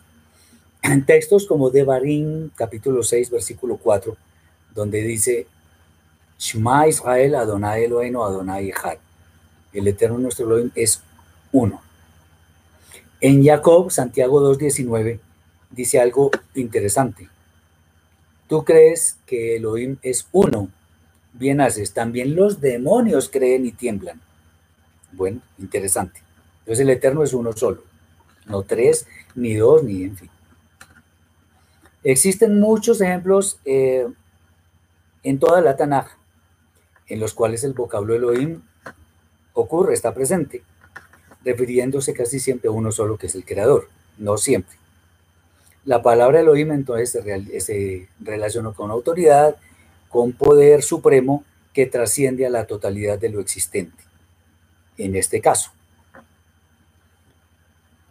En textos como Devarim, capítulo 6, versículo 4, donde dice, Shema Israel Adonai Eloheinu Adonai Echad. El eterno nuestro Elohim es uno. En Jacob, Santiago 2.19, dice algo interesante. Tú crees que Elohim es uno. Bien haces. También los demonios creen y tiemblan. Bueno, interesante. Entonces el Eterno es uno solo. No tres, ni dos, ni en fin. Existen muchos ejemplos eh, en toda la Tanaj en los cuales el vocablo Elohim ocurre, está presente, refiriéndose casi siempre a uno solo que es el creador, no siempre. La palabra Elohim entonces se, se relaciona con autoridad, con poder supremo que trasciende a la totalidad de lo existente, en este caso.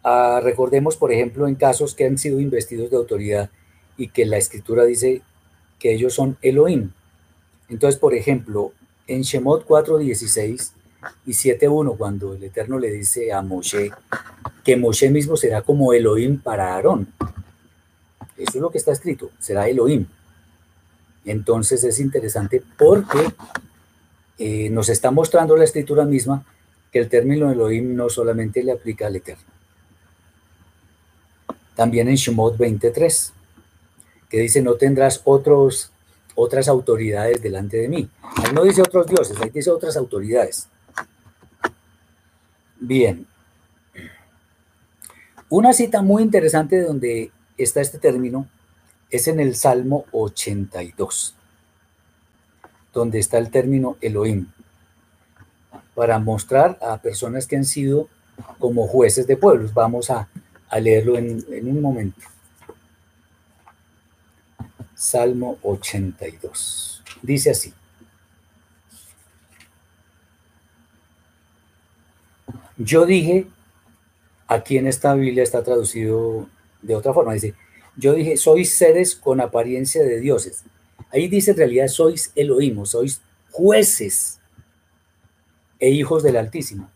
Ah, recordemos, por ejemplo, en casos que han sido investidos de autoridad y que la escritura dice que ellos son Elohim. Entonces, por ejemplo, en Shemot 4.16 y 7.1, cuando el Eterno le dice a Moshe que Moshe mismo será como Elohim para Aarón. Eso es lo que está escrito, será Elohim. Entonces es interesante porque eh, nos está mostrando la escritura misma que el término Elohim no solamente le aplica al Eterno. También en Shemot 23, que dice, no tendrás otros otras autoridades delante de mí. Ahí no dice otros dioses, ahí dice otras autoridades. Bien. Una cita muy interesante donde está este término es en el Salmo 82, donde está el término Elohim, para mostrar a personas que han sido como jueces de pueblos. Vamos a, leerlo en un momento. Salmo 82. Dice así. Yo dije, aquí en esta Biblia está traducido de otra forma, dice, yo dije, sois seres con apariencia de dioses. Ahí dice en realidad, sois Elohim, sois jueces e hijos del Altísimo.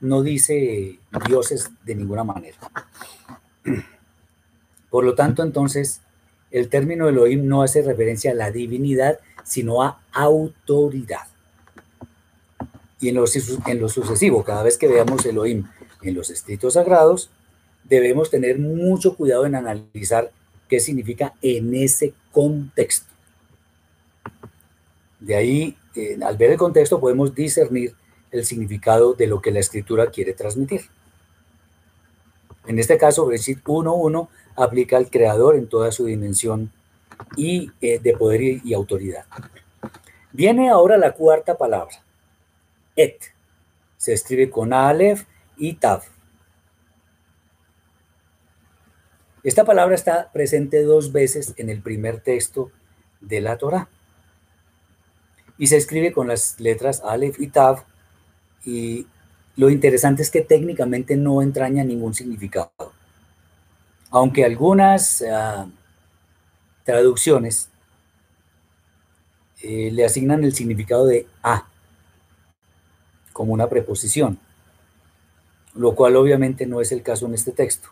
No dice dioses de ninguna manera. Por lo tanto, entonces, el término Elohim no hace referencia a la divinidad, sino a autoridad. Y en lo, en lo sucesivo, cada vez que veamos Elohim en los escritos sagrados, debemos tener mucho cuidado en analizar qué significa en ese contexto. De ahí, eh, al ver el contexto, podemos discernir el significado de lo que la escritura quiere transmitir. En este caso, Bereshit 1.1 aplica al creador en toda su dimensión y eh, de poder y, autoridad. Viene ahora la cuarta palabra, et. Se escribe con Aleph y Tav. Esta palabra está presente dos veces en el primer texto de la Torah. Y se escribe con las letras Aleph y Tav. Y lo interesante es que técnicamente no entraña ningún significado aunque algunas ah, traducciones eh, le asignan el significado de a como una preposición, lo cual obviamente no es el caso en este texto,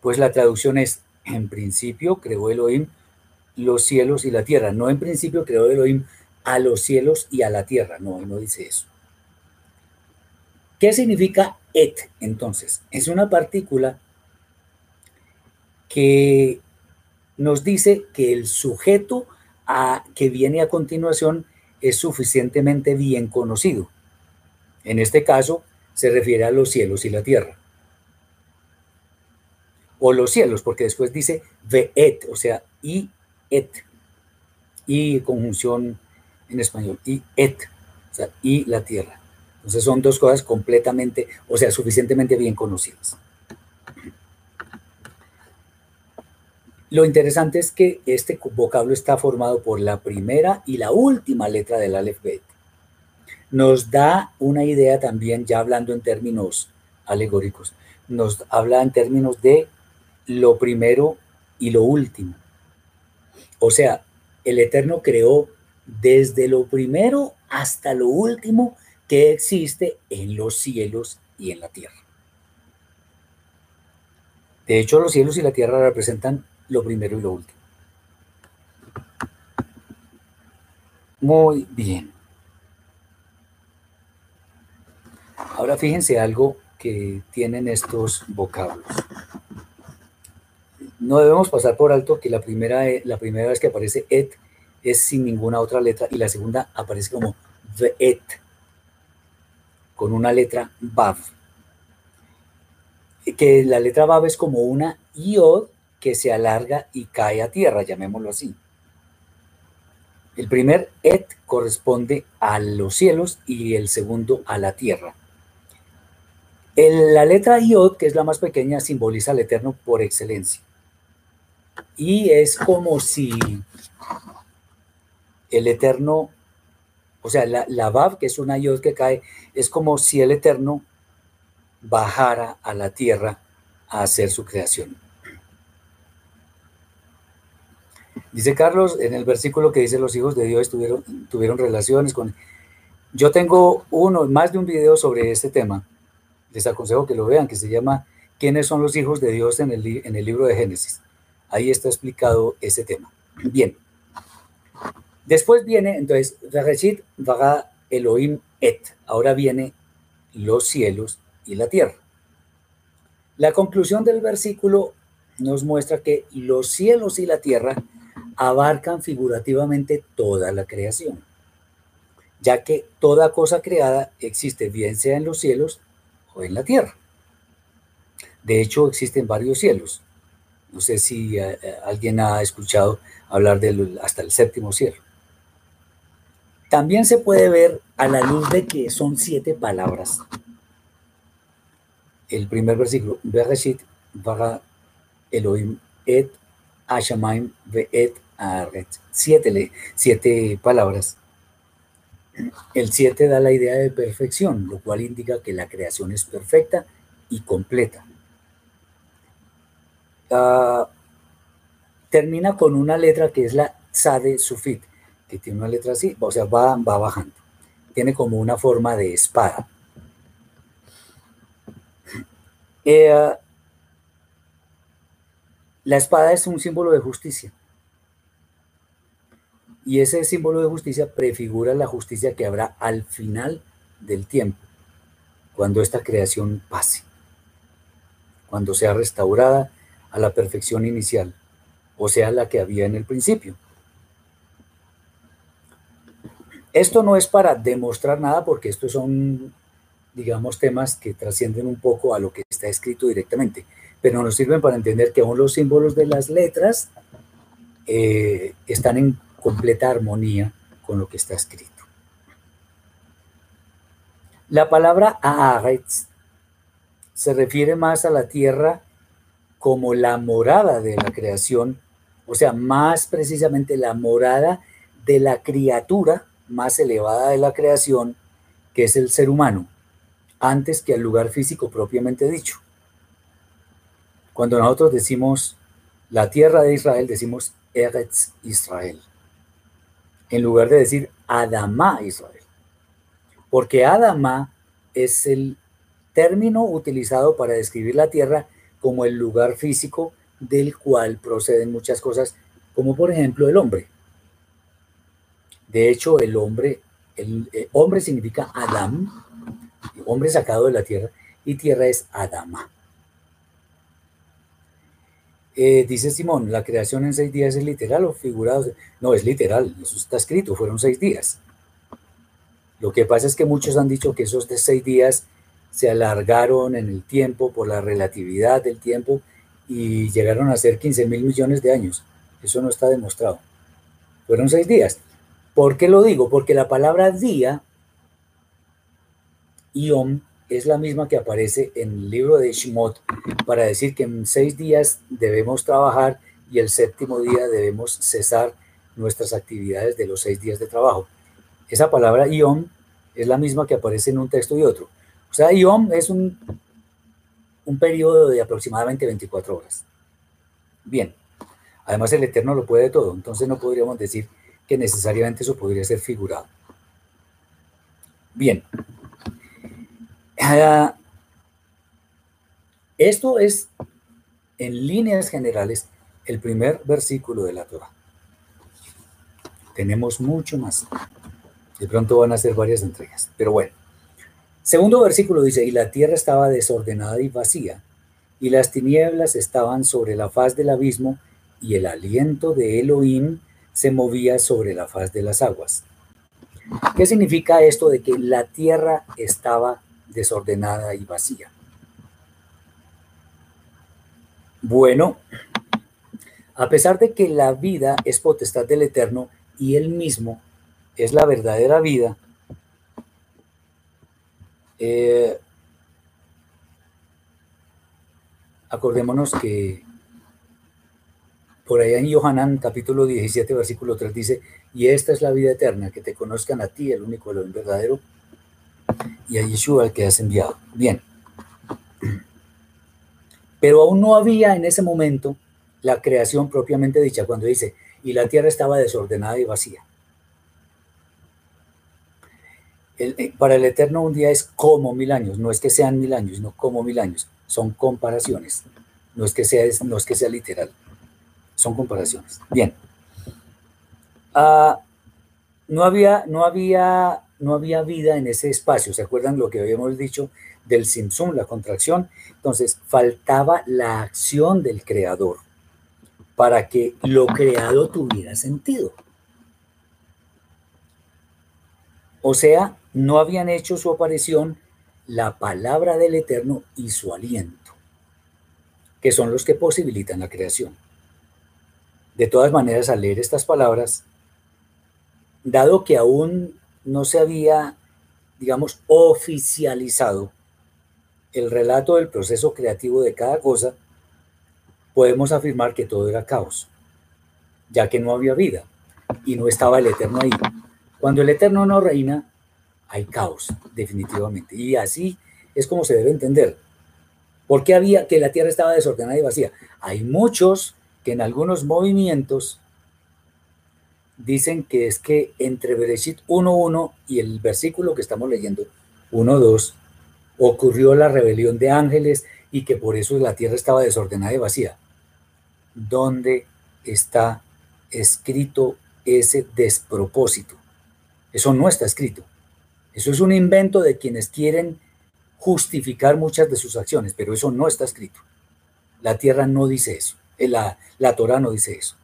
pues la traducción es, en principio creó Elohim los cielos y la tierra, no en principio creó Elohim a los cielos y a la tierra, no, no dice eso. ¿Qué significa et entonces? Es una partícula que nos dice que el sujeto a, que viene a continuación es suficientemente bien conocido. En este caso, se refiere a los cielos y la tierra. o los cielos, porque después dice veet, o sea, y et, y conjunción en español, y et, o sea, y la tierra. Entonces son dos cosas completamente, o sea, suficientemente bien conocidas. Lo interesante es que este vocablo está formado por la primera y la última letra del alfabeto. Nos da una idea también, ya hablando en términos alegóricos, nos habla en términos de lo primero y lo último. O sea, el Eterno creó desde lo primero hasta lo último que existe en los cielos y en la tierra. De hecho, los cielos y la tierra representan lo primero y lo último. Muy bien. Ahora fíjense algo que tienen estos vocablos no debemos pasar por alto que la primera, la primera vez que aparece et es sin ninguna otra letra y la segunda aparece como et con una letra vav. Que la letra vav es como una iod que se alarga y cae a tierra, llamémoslo así. El primer et corresponde a los cielos y el segundo a la tierra. La letra iod, que es la más pequeña, simboliza al eterno por excelencia. Y es como si el Eterno, o sea, la, la que es una Yod que cae, es como si el Eterno bajara a la tierra a hacer su creación. Dice Carlos en el versículo que dice los hijos de Dios tuvieron, tuvieron relaciones con... Yo tengo uno, más de un video sobre este tema. Les aconsejo que lo vean, que se llama ¿Quiénes son los hijos de Dios en el, en el libro de Génesis? Ahí está explicado ese tema. Bien. Después viene, entonces, Bereshit vaga Elohim et. Ahora viene los cielos y la tierra. La conclusión del versículo nos muestra que los cielos y la tierra abarcan figurativamente toda la creación, ya que toda cosa creada existe bien sea en los cielos o en la tierra. De hecho, existen varios cielos, no sé si eh, eh, alguien ha escuchado hablar del hasta el séptimo cielo. También se puede ver a la luz de que son siete palabras. El primer versículo, Bereshit, Vaga, Elohim, Et, Ashamaim, Ve'et, Aret. Siete, siete palabras. El siete da la idea de perfección, lo cual indica que la creación es perfecta y completa termina con una letra que es la Sade Sufit, que tiene una letra así, o sea, va, bajando. Tiene como una forma de espada. Eh, la espada es un símbolo de justicia. Y ese símbolo de justicia prefigura la justicia que habrá al final del tiempo, cuando esta creación pase, cuando sea restaurada a la perfección inicial, o sea, la que había en el principio. Esto no es para demostrar nada porque estos son, digamos, temas que trascienden un poco a lo que está escrito directamente, pero nos sirven para entender que aún los símbolos de las letras eh, están en completa armonía con lo que está escrito. La palabra Aaretz se refiere más a la tierra como la morada de la creación, o sea, más precisamente la morada de la criatura más elevada de la creación, que es el ser humano, antes que al lugar físico propiamente dicho. Cuando nosotros decimos la tierra de Israel, decimos Eretz Israel, en lugar de decir Adama Israel, porque Adama es el término utilizado para describir la tierra como el lugar físico del cual proceden muchas cosas, como por ejemplo el hombre. De hecho, el hombre, el, eh, hombre significa Adam, hombre sacado de la tierra, y tierra es Adama. Eh, dice Simón, ¿la creación en seis días es literal o figurado? No, es literal, eso está escrito, fueron seis días. Lo que pasa es que muchos han dicho que esos de seis días se alargaron en el tiempo por la relatividad del tiempo y llegaron a ser 15 mil millones de años. Eso no está demostrado. Fueron seis días. ¿Por qué lo digo? Porque la palabra día, Yom, es la misma que aparece en el libro de Shemot para decir que en seis días debemos trabajar y el séptimo día debemos cesar nuestras actividades de los seis días de trabajo. Esa palabra Yom es la misma que aparece en un texto y otro. O sea, Yom es un, un periodo de aproximadamente 24 horas. Bien, además el Eterno lo puede todo, entonces no podríamos decir que necesariamente eso podría ser figurado. Bien, esto es, en líneas generales, el primer versículo de la Torah. Tenemos mucho más. De pronto van a ser varias entregas, pero bueno. Segundo versículo dice, y la tierra estaba desordenada y vacía, y las tinieblas estaban sobre la faz del abismo, y el aliento de Elohim se movía sobre la faz de las aguas. ¿Qué significa esto de que la tierra estaba desordenada y vacía? Bueno, a pesar de que la vida es potestad del Eterno y Él mismo es la verdadera vida, eh, acordémonos que por allá en Yohanan capítulo 17 versículo 3 dice, y esta es la vida eterna, que te conozcan a ti, el único, el verdadero, y a Yeshua el que has enviado. Bien. Pero aún no había en ese momento la creación propiamente dicha, cuando dice, y la tierra estaba desordenada y vacía. Eh, para el Eterno un día es como mil años, no es que sean mil años, no como mil años, son comparaciones, no es que sea, no es que sea literal, son comparaciones. Bien. Ah, no, había, no, había, no había vida en ese espacio, ¿se acuerdan lo que habíamos dicho del Simpson, la contracción? Entonces, faltaba la acción del creador para que lo creado tuviera sentido. O sea, no habían hecho su aparición la palabra del Eterno y su aliento, que son los que posibilitan la creación. De todas maneras, al leer estas palabras, dado que aún no se había, digamos, oficializado el relato del proceso creativo de cada cosa, podemos afirmar que todo era caos, ya que no había vida y no estaba el Eterno ahí. Cuando el Eterno no reina, hay caos, definitivamente. Y así es como se debe entender. ¿Por qué había que la tierra estaba desordenada y vacía? Hay muchos que en algunos movimientos dicen que es que entre Bereshit 1.1 y el versículo que estamos leyendo, 1.2, ocurrió la rebelión de ángeles y que por eso la tierra estaba desordenada y vacía. ¿Dónde está escrito ese despropósito? Eso no está escrito. Eso es un invento de quienes quieren justificar muchas de sus acciones, pero eso no está escrito. La tierra no dice eso. Eh, la, la Torah no dice eso.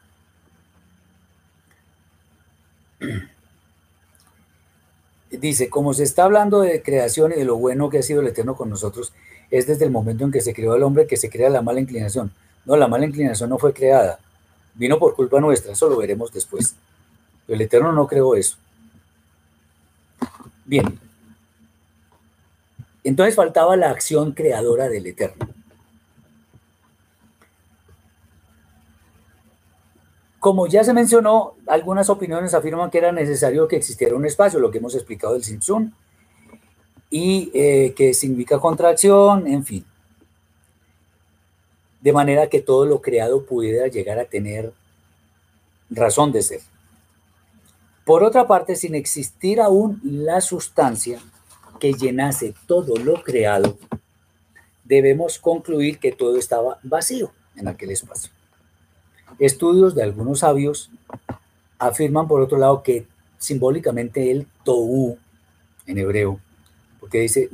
Dice, como se está hablando de creación y de lo bueno que ha sido el Eterno con nosotros, es desde el momento en que se creó el hombre que se crea la mala inclinación. No, la mala inclinación no fue creada, vino por culpa nuestra, eso lo veremos después. el Eterno no creó eso. Bien. Entonces faltaba la acción creadora del Eterno. Como ya se mencionó, algunas opiniones afirman que era necesario que existiera un espacio, lo que hemos explicado del Simpson, y eh, que significa contracción, en fin. De manera que todo lo creado pudiera llegar a tener razón de ser. Por otra parte, sin existir aún la sustancia que llenase todo lo creado, debemos concluir que todo estaba vacío en aquel espacio. Estudios de algunos sabios afirman, por otro lado, que simbólicamente el Tohu, en hebreo, porque dice,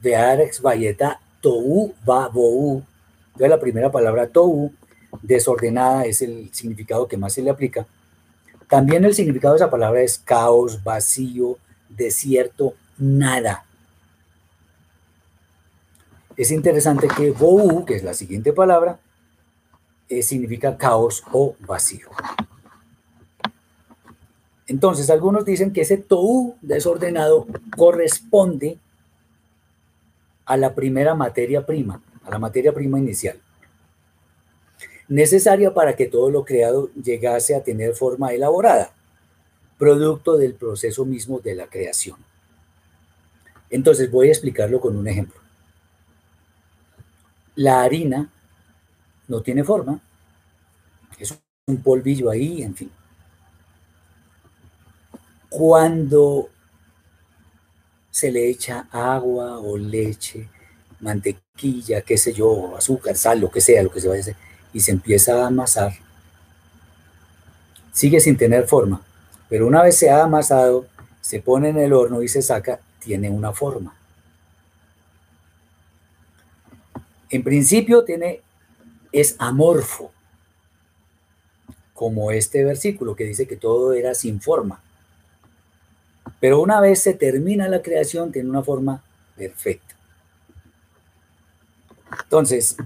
de Valleta, Tohu va. Entonces la primera palabra Tohu, desordenada, es el significado que más se le aplica. También el significado de esa palabra es caos, vacío, desierto, nada. Es interesante que Bohu, que es la siguiente palabra, eh, significa caos o vacío. Entonces, algunos dicen que ese tohu desordenado corresponde a la primera materia prima, a la materia prima inicial, necesaria para que todo lo creado llegase a tener forma elaborada, producto del proceso mismo de la creación. Entonces, voy a explicarlo con un ejemplo. La harina no tiene forma, es un polvillo ahí, en fin. Cuando se le echa agua o leche, mantequilla, qué sé yo, azúcar, sal, lo que sea, lo que se vaya a hacer, y se empieza a amasar, sigue sin tener forma, pero una vez se ha amasado, se pone en el horno y se saca, tiene una forma. En principio tiene, es amorfo, como este versículo que dice que todo era sin forma. Pero una vez se termina la creación, tiene una forma perfecta. Entonces,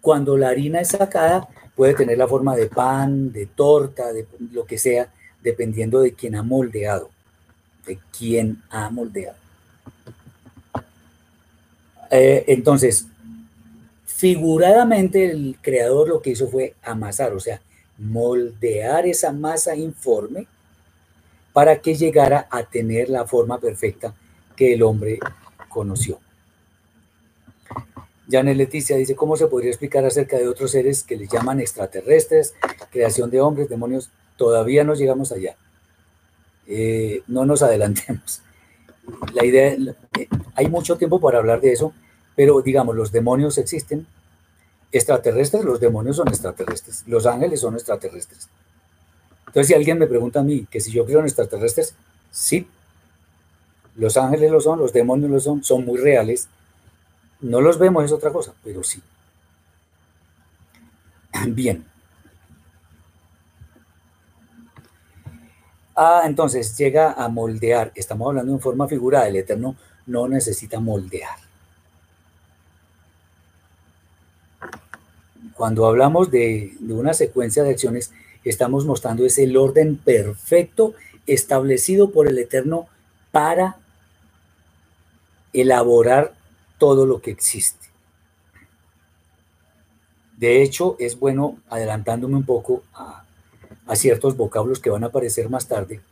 cuando la harina es sacada, puede tener la forma de pan, de torta, de lo que sea, dependiendo de quién ha moldeado, de quién ha moldeado. Eh, entonces, figuradamente el creador lo que hizo fue amasar, o sea, moldear esa masa informe para que llegara a tener la forma perfecta que el hombre conoció. Janet Leticia dice, ¿cómo se podría explicar acerca de otros seres que le llaman extraterrestres, creación de hombres, demonios? Todavía no llegamos allá. Eh, no nos adelantemos. La idea, eh, hay mucho tiempo para hablar de eso, pero digamos, los demonios existen, extraterrestres, los demonios son extraterrestres, los ángeles son extraterrestres. Entonces, si alguien me pregunta a mí que si yo creo en extraterrestres, sí, los ángeles lo son, los demonios lo son, son muy reales. No los vemos, es otra cosa, pero sí. Bien. Ah, entonces llega a moldear. Estamos hablando en forma figurada. El Eterno no necesita moldear. Cuando hablamos de, una secuencia de acciones, estamos mostrando ese el orden perfecto establecido por el Eterno para elaborar todo lo que existe. De hecho, es bueno, adelantándome un poco a, a ciertos vocablos que van a aparecer más tarde,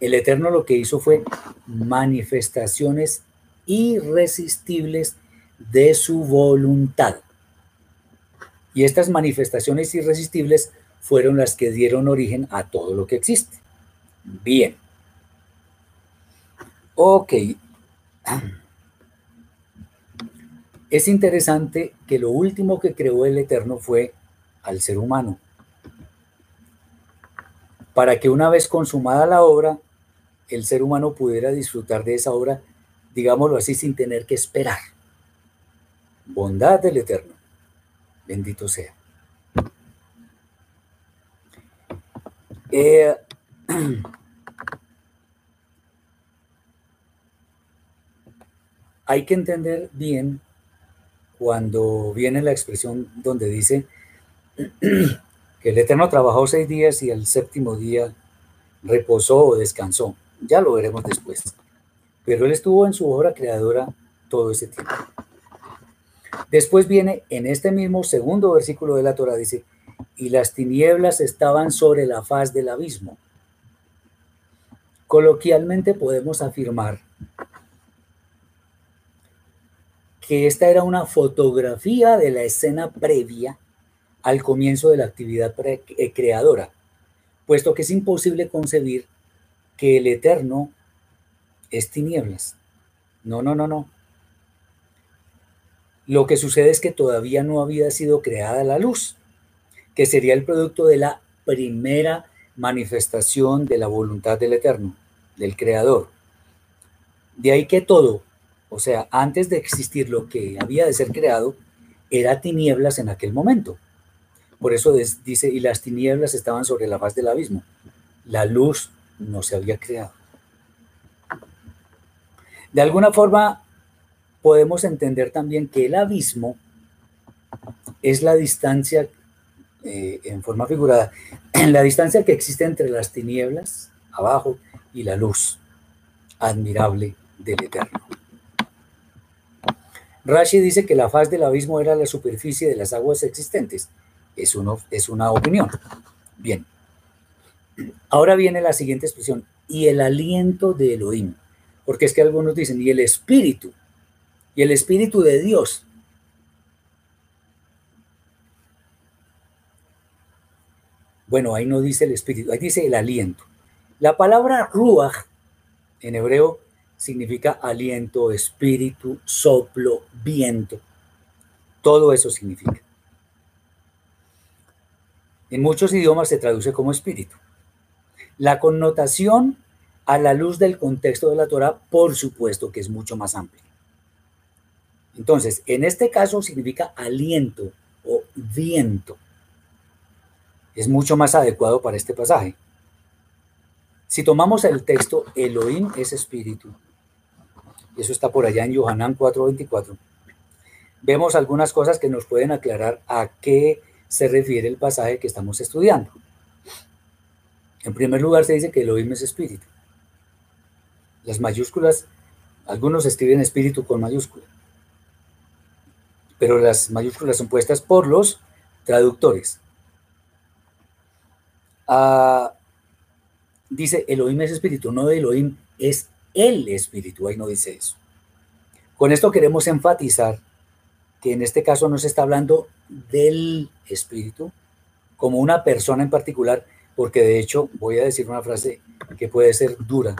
el Eterno lo que hizo fue manifestaciones irresistibles de su voluntad. Y estas manifestaciones irresistibles fueron las que dieron origen a todo lo que existe. Bien. Ok. Es interesante que lo último que creó el Eterno fue al ser humano. Para que una vez consumada la obra, el ser humano pudiera disfrutar de esa obra, digámoslo así, sin tener que esperar bondad del Eterno. Bendito sea. Eh, hay que entender bien cuando viene la expresión donde dice que el Eterno trabajó seis días y el séptimo día reposó o descansó. Ya lo veremos después. Pero él estuvo en su obra creadora todo ese tiempo. Después viene en este mismo segundo versículo de la Torah, dice, y las tinieblas estaban sobre la faz del abismo. Coloquialmente podemos afirmar que esta era una fotografía de la escena previa al comienzo de la actividad eh, creadora, puesto que es imposible concebir que el eterno es tinieblas. No, no, no, no. Lo que sucede es que todavía no había sido creada la luz, que sería el producto de la primera manifestación de la voluntad del Eterno, del Creador. De ahí que todo, o sea, antes de existir lo que había de ser creado, era tinieblas en aquel momento. Por eso dice, y las tinieblas estaban sobre la faz del abismo. La luz no se había creado. De alguna forma, podemos entender también que el abismo es la distancia, eh, en forma figurada, la distancia que existe entre las tinieblas, abajo, y la luz admirable del Eterno. Rashi dice que la faz del abismo era la superficie de las aguas existentes. Es, es una opinión. Bien. Ahora viene la siguiente expresión, y el aliento de Elohim. Porque es que algunos dicen, y el espíritu, y el espíritu de Dios. Bueno, ahí no dice el espíritu, ahí dice el aliento. La palabra ruach en hebreo significa aliento, espíritu, soplo, viento. Todo eso significa. En muchos idiomas se traduce como espíritu. La connotación a la luz del contexto de la Torah, por supuesto que es mucho más amplia. Entonces, en este caso significa aliento o viento. Es mucho más adecuado para este pasaje. Si tomamos el texto, Elohim es espíritu. Eso está por allá en Yohanan 4:24. Vemos algunas cosas que nos pueden aclarar a qué se refiere el pasaje que estamos estudiando. En primer lugar, se dice que Elohim es espíritu. Las mayúsculas, algunos escriben espíritu con mayúscula, pero las mayúsculas son puestas por los traductores. Ah, dice Elohim es espíritu, no Elohim es el espíritu, ahí no dice eso. Con esto queremos enfatizar que en este caso no se está hablando del espíritu como una persona en particular, porque de hecho voy a decir una frase que puede ser dura,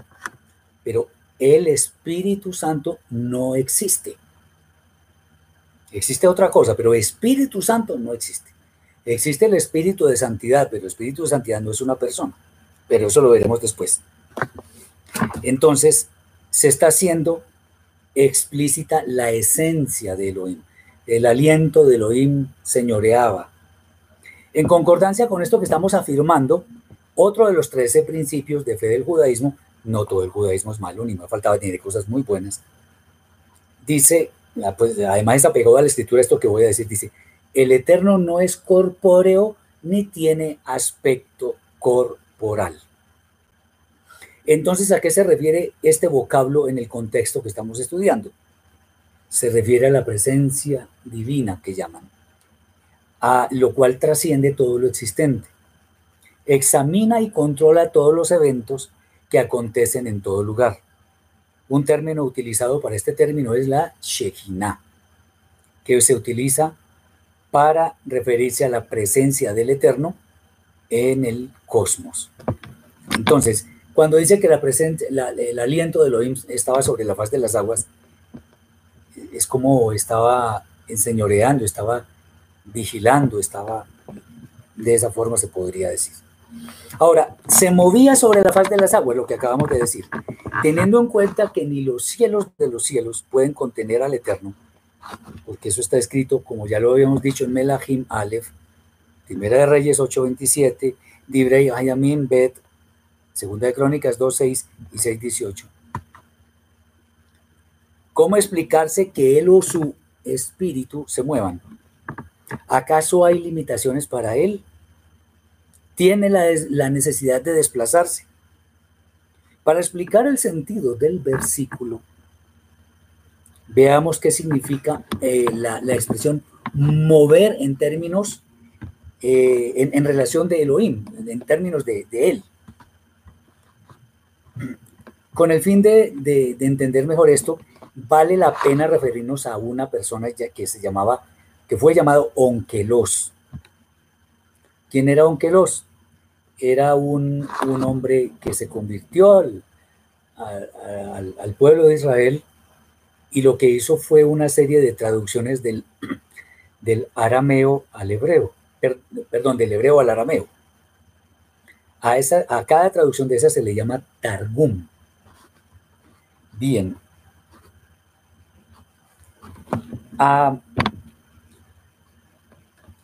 pero el Espíritu Santo no existe. Existe otra cosa, pero Espíritu Santo no existe. Existe el Espíritu de Santidad, pero Espíritu de Santidad no es una persona pero eso lo veremos después. Entonces, se está haciendo explícita la esencia de Elohim. El aliento de Elohim señoreaba. En concordancia con esto que estamos afirmando, otro de los 13 principios de fe del judaísmo, no todo el judaísmo es malo, ni me faltaba, de cosas muy buenas, dice, pues, además está pegado a la escritura esto que voy a decir, dice, el eterno no es corpóreo ni tiene aspecto corpóreo oral. Entonces, ¿a qué se refiere este vocablo en el contexto que estamos estudiando? Se refiere a la presencia divina que llaman, a lo cual trasciende todo lo existente. Examina y controla todos los eventos que acontecen en todo lugar. Un término utilizado para este término es la Shekhinah, que se utiliza para referirse a la presencia del Eterno en el cosmos. Entonces, cuando dice que la el aliento de Elohim estaba sobre la faz de las aguas, es como estaba enseñoreando, estaba vigilando, estaba de esa forma se podría decir. Ahora, se movía sobre la faz de las aguas, lo que acabamos de decir, teniendo en cuenta que ni los cielos de los cielos pueden contener al Eterno, porque eso está escrito, como ya lo habíamos dicho en Melahim Aleph, Primera de Reyes 8:27, Dibrei Hayamim Bet, Segunda de Crónicas 2:6 y 6:18. ¿Cómo explicarse que él o su espíritu se muevan? ¿Acaso hay limitaciones para él? ¿Tiene la, necesidad de desplazarse? Para explicar el sentido del versículo, veamos qué significa eh, la, expresión mover en términos eh, en, relación de Elohim, en términos de, él. Con el fin de, entender mejor esto, vale la pena referirnos a una persona ya que se llamaba, que fue llamado Onkelos. ¿Quién era Onkelos? Era un, hombre que se convirtió al, al, pueblo de Israel y lo que hizo fue una serie de traducciones del, del arameo al hebreo perdón, del hebreo al arameo. A, esa, a cada traducción de esa se le llama Targum. Bien. Ah,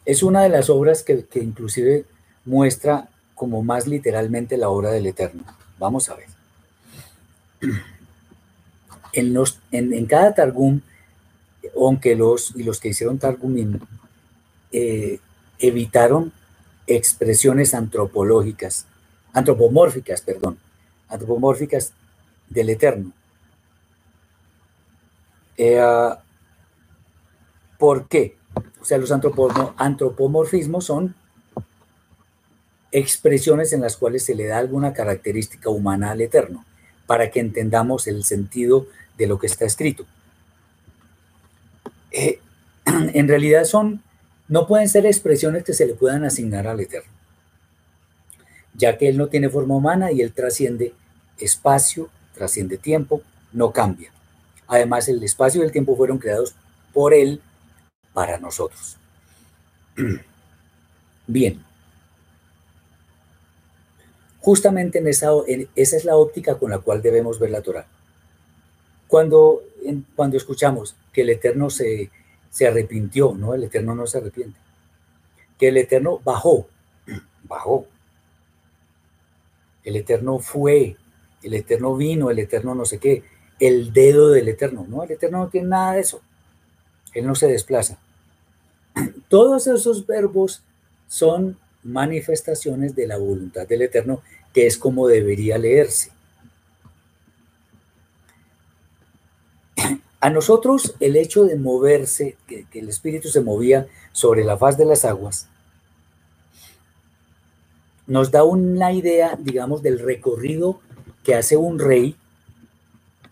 es una de las obras que, inclusive muestra como más literalmente la obra del Eterno. Vamos a ver. En, los, en, cada Targum, aunque los y los que hicieron Targumim eh, evitaron expresiones antropológicas, antropomórficas, perdón, antropomórficas del Eterno. Eh, ah, ¿Por qué? O sea, los antropomorfismos son expresiones en las cuales se le da alguna característica humana al Eterno, para que entendamos el sentido de lo que está escrito. Eh, en realidad son, no pueden ser expresiones que se le puedan asignar al Eterno, ya que Él no tiene forma humana y Él trasciende espacio, trasciende tiempo, no cambia. Además, el espacio y el tiempo fueron creados por Él para nosotros. Bien. Justamente en esa, esa es la óptica con la cual debemos ver la Torah. Cuando, cuando escuchamos que el Eterno se, se arrepintió, no, el Eterno no se arrepiente. Que el Eterno bajó, bajó. El Eterno fue, el Eterno vino, el Eterno no sé qué, el dedo del Eterno. No, el Eterno no tiene nada de eso. Él no se desplaza. Todos esos verbos son manifestaciones de la voluntad del Eterno, que es como debería leerse. A nosotros el hecho de moverse, que, el Espíritu se movía sobre la faz de las aguas, nos da una idea, digamos, del recorrido que hace un rey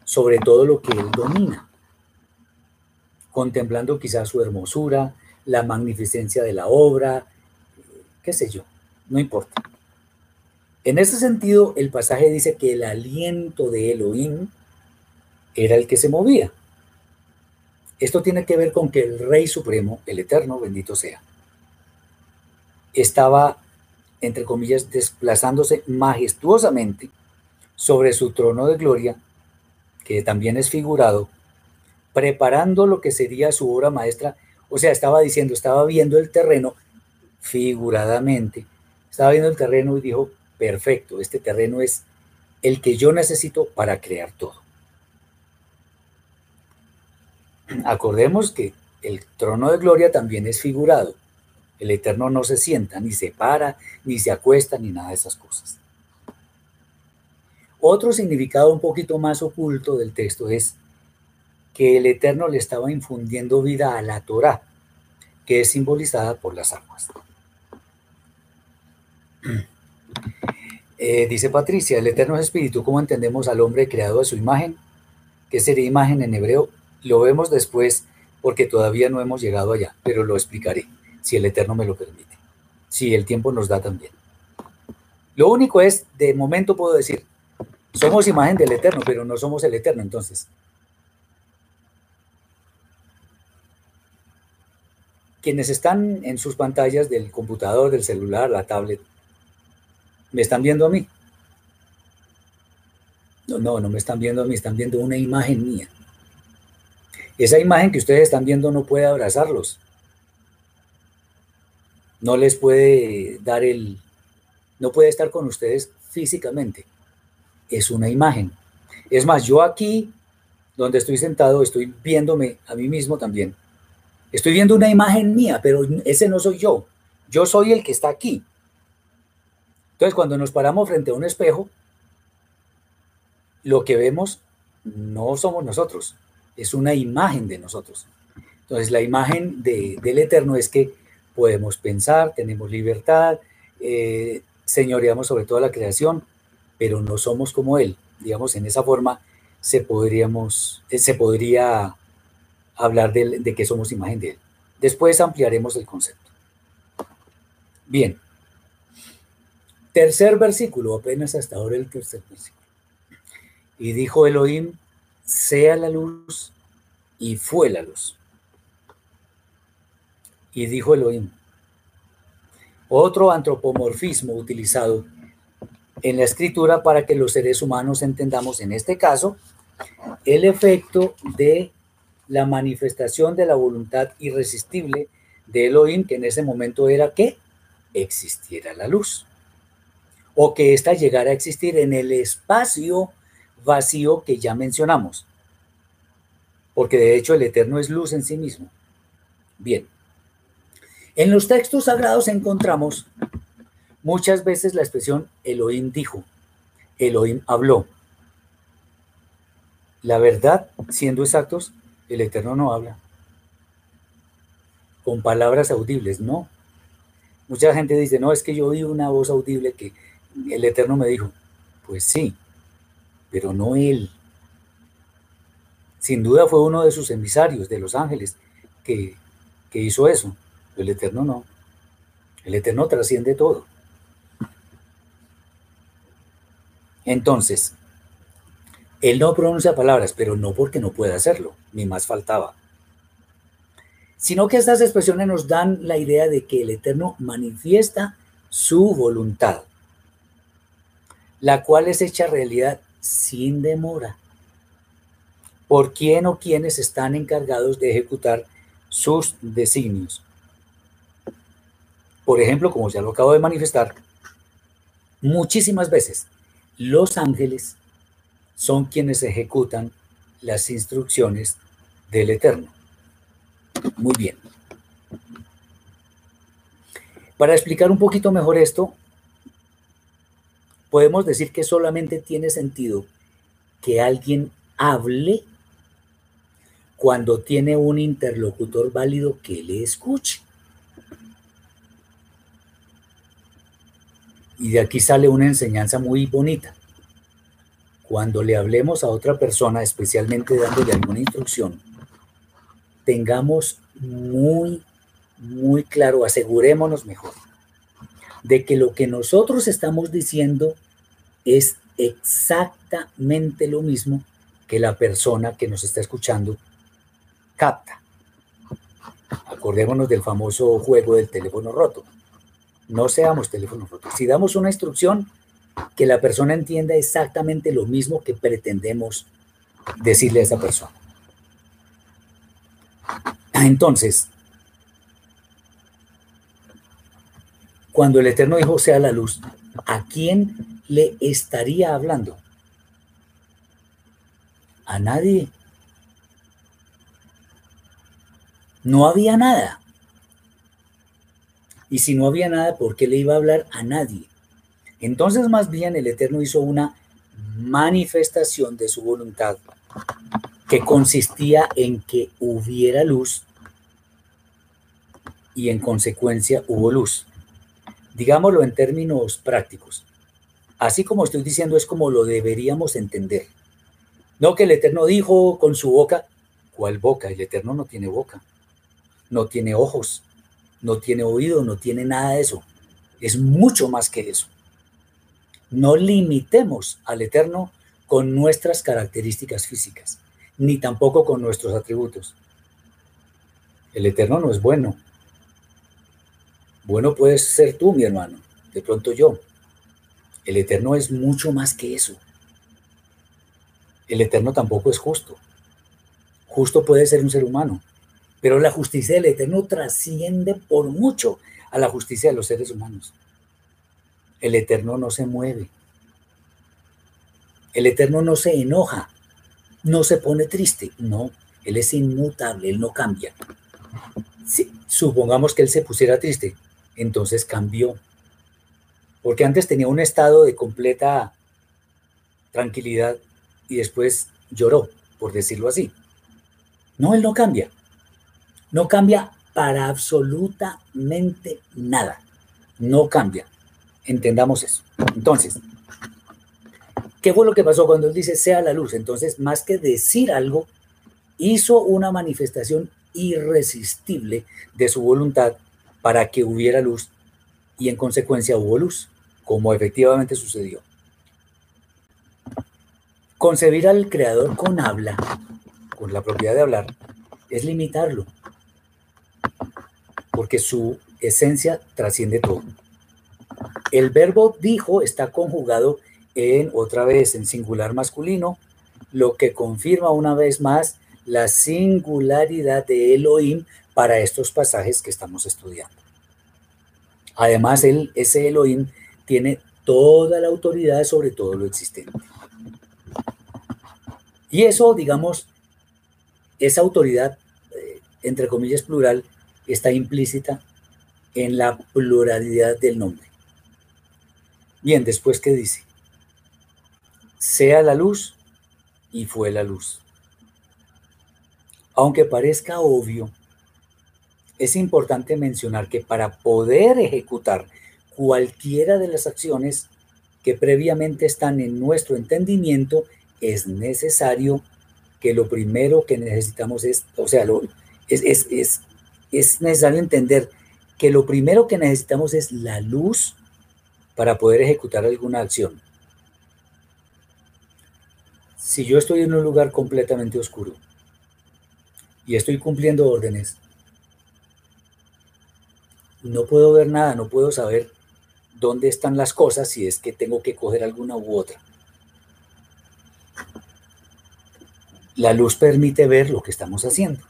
sobre todo lo que él domina, contemplando quizás su hermosura, la magnificencia de la obra, yo, no importa. En ese sentido, el pasaje dice que el aliento de Elohim era el que se movía. Esto tiene que ver con que el Rey Supremo, el Eterno, bendito sea, estaba, entre comillas, desplazándose majestuosamente sobre su trono de gloria, que también es figurado, preparando lo que sería su obra maestra. O sea, estaba diciendo, estaba viendo el terreno figuradamente, estaba viendo el terreno y dijo, perfecto, este terreno es el que yo necesito para crear todo. Acordemos que el trono de gloria también es figurado. El Eterno no se sienta, ni se para, ni se acuesta, ni nada de esas cosas. Otro significado un poquito más oculto del texto es que el Eterno le estaba infundiendo vida a la Torah, que es simbolizada por las aguas. Eh, dice Patricia, el Eterno es Espíritu, ¿cómo entendemos al hombre creado a su imagen? ¿Qué sería imagen en hebreo? Lo vemos después porque todavía no hemos llegado allá, pero lo explicaré, si el Eterno me lo permite, si el tiempo nos da también. Lo único es, de momento puedo decir, somos imagen del Eterno, pero no somos el Eterno entonces. Quienes están en sus pantallas del computador, del celular, la tablet, ¿me están viendo a mí? No, no, no me están viendo a mí, están viendo una imagen mía. Esa imagen que ustedes están viendo no puede abrazarlos. No les puede dar el... No puede estar con ustedes físicamente. Es una imagen. Es más, yo aquí, donde estoy sentado, estoy viéndome a mí mismo también. Estoy viendo una imagen mía, pero ese no soy yo. Yo soy el que está aquí. Entonces, cuando nos paramos frente a un espejo, lo que vemos no somos nosotros, es una imagen de nosotros. Entonces, la imagen del Eterno es que podemos pensar, tenemos libertad, eh, señoreamos sobre toda la creación, pero no somos como Él. Digamos, en esa forma se, eh, podría hablar de que somos imagen de Él. Después ampliaremos el concepto. Bien. Tercer versículo, apenas hasta ahora el tercer versículo. Y dijo Elohim, sea la luz, y fue la luz. Y dijo Elohim. Otro antropomorfismo utilizado en la escritura para que los seres humanos entendamos, en este caso, el efecto de la manifestación de la voluntad irresistible de Elohim, que en ese momento era que existiera la luz, o que ésta llegara a existir en el espacio vacío que ya mencionamos, porque de hecho el Eterno es luz en sí mismo. Bien, En los textos sagrados encontramos muchas veces la expresión Elohim dijo, Elohim habló. La verdad, siendo exactos, el Eterno no habla. Con palabras audibles, no. Mucha gente dice, no, es que yo oí una voz audible que el Eterno me dijo. Pues sí, pero no él. Sin duda fue uno de sus emisarios, de los ángeles, que, que hizo eso. El Eterno no. El Eterno trasciende todo. Entonces, él no pronuncia palabras, pero no porque no pueda hacerlo, ni más faltaba. Sino que estas expresiones nos dan la idea de que el Eterno manifiesta su voluntad, la cual es hecha realidad sin demora. ¿Por quién o quiénes están encargados de ejecutar sus designios? Por ejemplo, como ya lo acabo de manifestar, muchísimas veces los ángeles son quienes ejecutan las instrucciones del Eterno. Muy bien. Para explicar un poquito mejor esto, podemos decir que solamente tiene sentido que alguien hable cuando tiene un interlocutor válido que le escuche. Y de aquí sale una enseñanza muy bonita cuando le hablemos a otra persona, especialmente dándole alguna instrucción, tengamos muy, muy claro, asegurémonos mejor, de que lo que nosotros estamos diciendo es exactamente lo mismo que la persona que nos está escuchando capta. Acordémonos del famoso juego del teléfono roto. No seamos teléfonos rotos. Si damos una instrucción, que la persona entienda exactamente lo mismo que pretendemos decirle a esa persona. Entonces, cuando el Eterno dijo sea la luz, ¿a quién le estaría hablando? A nadie. No había nada. Y si no había nada, ¿por qué le iba a hablar a nadie? Entonces más bien el Eterno hizo una manifestación de su voluntad que consistía en que hubiera luz y en consecuencia hubo luz. Digámoslo en términos prácticos. Así como estoy diciendo es como lo deberíamos entender. No que el Eterno dijo con su boca, ¿cuál boca? El Eterno no tiene boca, no tiene ojos, no tiene oído, no tiene nada de eso. Es mucho más que eso. No limitemos al Eterno con nuestras características físicas, ni tampoco con nuestros atributos. El Eterno no es bueno. Bueno puedes ser tú, mi hermano, de pronto yo. El Eterno es mucho más que eso. El Eterno tampoco es justo. Justo puede ser un ser humano, pero la justicia del Eterno trasciende por mucho a la justicia de los seres humanos. El Eterno no se mueve. El Eterno no se enoja, no se pone triste. No, Él es inmutable, Él no cambia. Supongamos que Él se pusiera triste, entonces cambió. Porque antes tenía un estado de completa tranquilidad y después lloró, por decirlo así. No, Él no cambia. No cambia para absolutamente nada. No cambia. Entendamos eso. Entonces, ¿qué fue lo que pasó cuando él dice sea la luz? Entonces, más que decir algo, hizo una manifestación irresistible de su voluntad para que hubiera luz y en consecuencia hubo luz, como efectivamente sucedió. Concebir al creador con habla, con la propiedad de hablar, es limitarlo, porque su esencia trasciende todo. El verbo dijo está conjugado en otra vez en singular masculino, lo que confirma una vez más la singularidad de Elohim para estos pasajes que estamos estudiando. Además, él, ese Elohim tiene toda la autoridad sobre todo lo existente. Y eso, digamos, esa autoridad, eh, entre comillas plural, está implícita en la pluralidad del nombre. Bien, después, ¿qué dice? Sea la luz y fue la luz. Aunque parezca obvio, es importante mencionar que para poder ejecutar cualquiera de las acciones que previamente están en nuestro entendimiento, es necesario que lo primero que necesitamos es, o sea, es, es, es necesario entender que lo primero que necesitamos es la luz para poder ejecutar alguna acción. Si yo estoy en un lugar completamente oscuro y estoy cumpliendo órdenes, no puedo ver nada, no puedo saber dónde están las cosas si es que tengo que coger alguna u otra. La luz permite ver lo que estamos haciendo.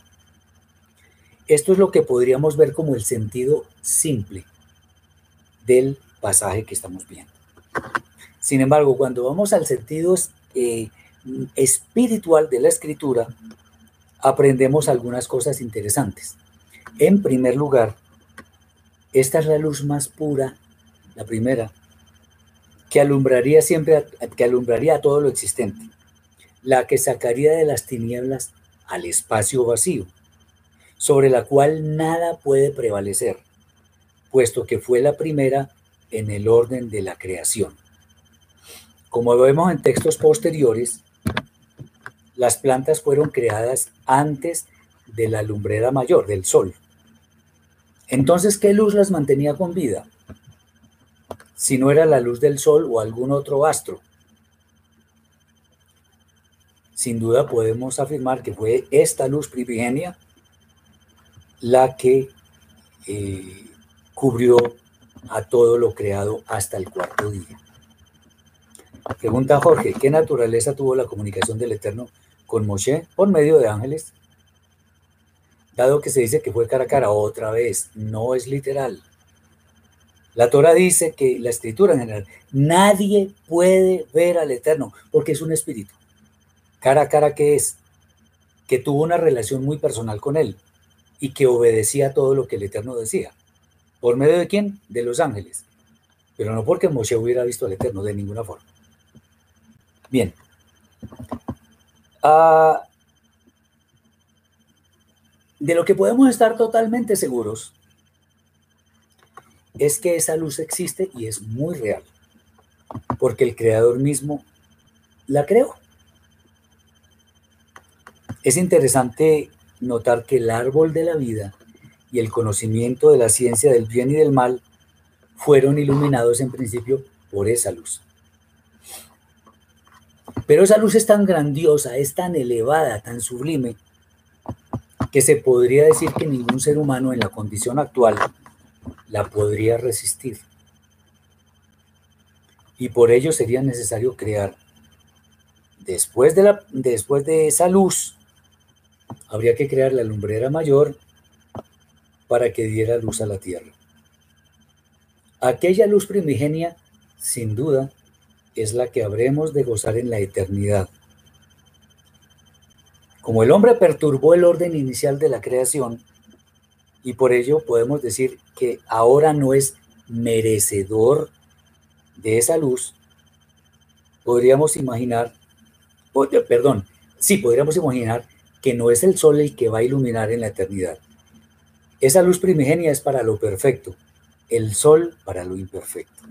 Esto es lo que podríamos ver como el sentido simple del pasaje que estamos viendo. Sin embargo, cuando vamos al sentido eh, espiritual de la escritura, aprendemos algunas cosas interesantes. En primer lugar, esta es la luz más pura, la primera, que alumbraría siempre, que alumbraría a todo lo existente, la que sacaría de las tinieblas al espacio vacío, sobre la cual nada puede prevalecer, puesto que fue la primera en el orden de la creación. Como vemos en textos posteriores, las plantas fueron creadas antes de la lumbrera mayor, del sol. Entonces, ¿qué luz las mantenía con vida? Si no era la luz del sol o algún otro astro. Sin duda podemos afirmar que fue esta luz primigenia la que eh, cubrió a todo lo creado hasta el cuarto día. Pregunta Jorge, ¿qué naturaleza tuvo la comunicación del Eterno con Moshe por medio de ángeles? Dado que se dice que fue cara a cara otra vez, no es literal. La Torah dice que la escritura en general, nadie puede ver al Eterno porque es un espíritu. Cara a cara que es, que tuvo una relación muy personal con él y que obedecía todo lo que el Eterno decía. ¿Por medio de quién? De los ángeles. Pero no porque Moshe hubiera visto al Eterno de ninguna forma. Bien. Ah, de lo que podemos estar totalmente seguros es que esa luz existe y es muy real, porque el creador mismo la creó. Es interesante notar que el árbol de la vida y el conocimiento de la ciencia del bien y del mal fueron iluminados en principio por esa luz. Pero esa luz es tan grandiosa, es tan elevada, tan sublime, que se podría decir que ningún ser humano en la condición actual la podría resistir. Y por ello sería necesario crear, después de, la, después de esa luz, habría que crear la lumbrera mayor para que diera luz a la tierra. Aquella luz primigenia, sin duda, es la que habremos de gozar en la eternidad como el hombre perturbó el orden inicial de la creación, y por ello podemos decir que ahora no es merecedor de esa luz, podríamos imaginar, perdón, sí, podríamos imaginar que no es el sol el que va a iluminar en la eternidad. Esa luz primigenia es para lo perfecto, el sol para lo imperfecto.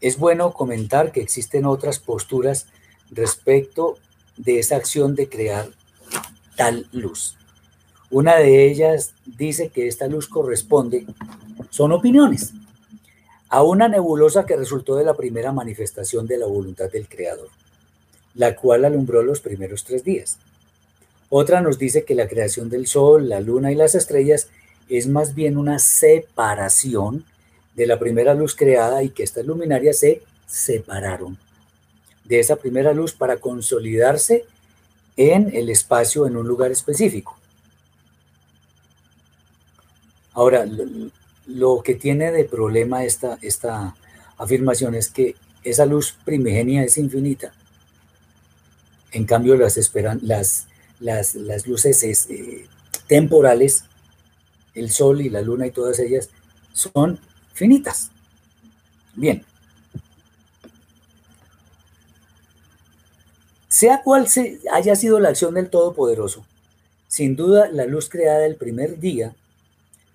Es bueno comentar que existen otras posturas respecto de esa acción de crear tal luz. Una de ellas dice que esta luz corresponde, son opiniones, a una nebulosa que resultó de la primera manifestación de la voluntad del Creador, la cual alumbró los primeros tres días. Otra nos dice que la creación del Sol, la Luna y las estrellas es más bien una separación de la primera luz creada y que estas luminarias se separaron de esa primera luz para consolidarse en el espacio, en un lugar específico. Ahora, lo, que tiene de problema esta, esta afirmación es que esa luz primigenia es infinita. En cambio, las, esperan, las, las, luces eh, temporales el sol y la luna y todas ellas son finitas. Bien. Sea cual haya sido la acción del Todopoderoso, sin duda la luz creada el primer día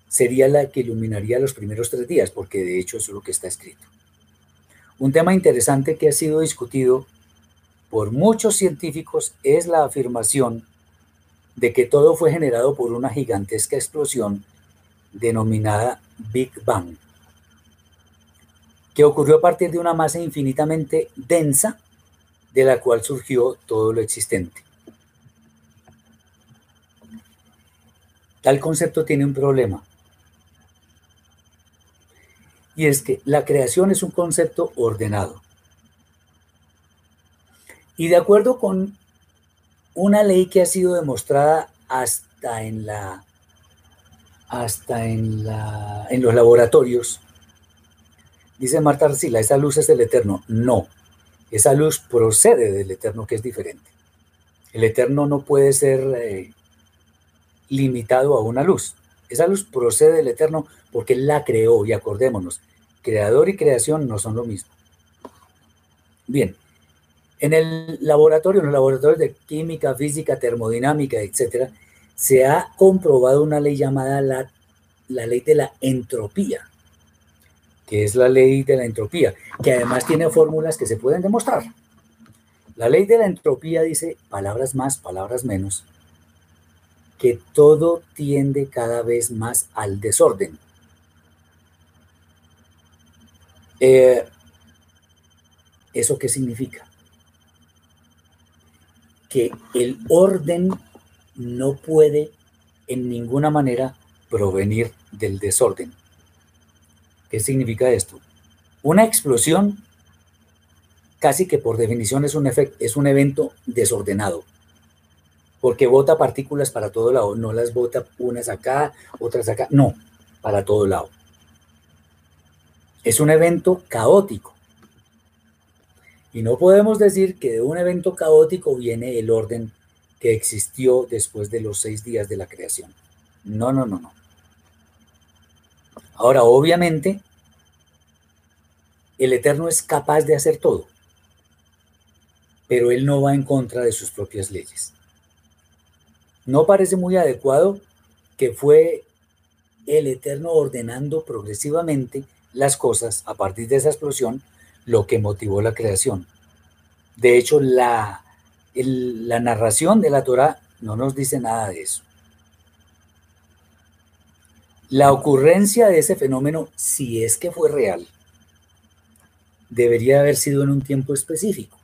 sería la que iluminaría los primeros tres días, porque de hecho eso es lo que está escrito. Un tema interesante que ha sido discutido por muchos científicos es la afirmación de que todo fue generado por una gigantesca explosión denominada Big Bang, que ocurrió a partir de una masa infinitamente densa de la cual surgió todo lo existente. Tal concepto tiene un problema. Y es que la creación es un concepto ordenado. Y de acuerdo con una ley que ha sido demostrada hasta en la hasta en, la, en los laboratorios, dice Marta Arcila, esa luz es del Eterno. No, esa luz procede del Eterno, que es diferente. El Eterno no puede ser eh, limitado a una luz. Esa luz procede del Eterno porque Él la creó y acordémonos, creador y creación no son lo mismo. Bien, en el laboratorio, en los laboratorios de química, física, termodinámica, etcétera, se ha comprobado una ley llamada la, la ley de la entropía, que es la ley de la entropía, que además tiene fórmulas que se pueden demostrar. La ley de la entropía dice, palabras más, palabras menos, que todo tiende cada vez más al desorden. Eh, ¿Eso qué significa? que el orden no puede en ninguna manera provenir del desorden. ¿Qué significa esto? Una explosión casi que por definición es un, es un evento desordenado, porque bota partículas para todo lado, no las bota unas acá, otras acá, no, para todo lado. Es un evento caótico. Y no podemos decir que de un evento caótico viene el orden que existió después de los seis días de la creación. No, no, no, no. Ahora, obviamente, el Eterno es capaz de hacer todo, pero Él no va en contra de sus propias leyes. No parece muy adecuado que fue el Eterno ordenando progresivamente las cosas a partir de esa explosión lo que motivó la creación. De hecho, la, la narración de la Torah no nos dice nada de eso. La ocurrencia de ese fenómeno, si es que fue real, debería haber sido en un tiempo específico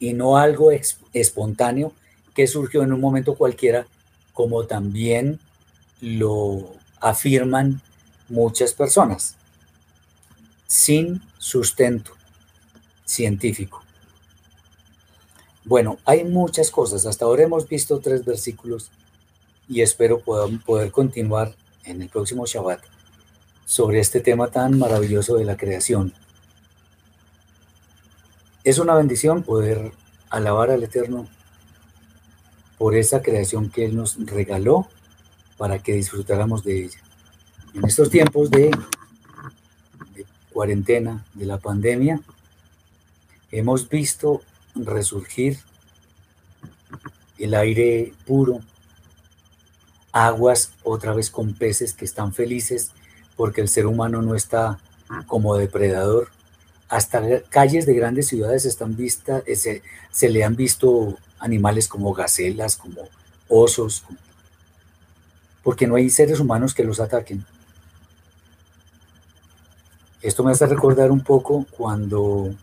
y no algo espontáneo que surgió en un momento cualquiera, como también lo afirman muchas personas sin sustento científico. Bueno, hay muchas cosas. Hasta ahora hemos visto tres versículos y espero poder, continuar en el próximo Shabbat sobre este tema tan maravilloso de la creación. Es una bendición poder alabar al Eterno por esa creación que Él nos regaló para que disfrutáramos de ella. En estos tiempos de cuarentena de la pandemia, hemos visto resurgir el aire puro, aguas otra vez con peces que están felices porque el ser humano no está como depredador. Hasta calles de grandes ciudades están vistas, eh, se, se, le han visto animales como gacelas, como osos, porque no hay seres humanos que los ataquen. Esto me hace recordar un poco cuando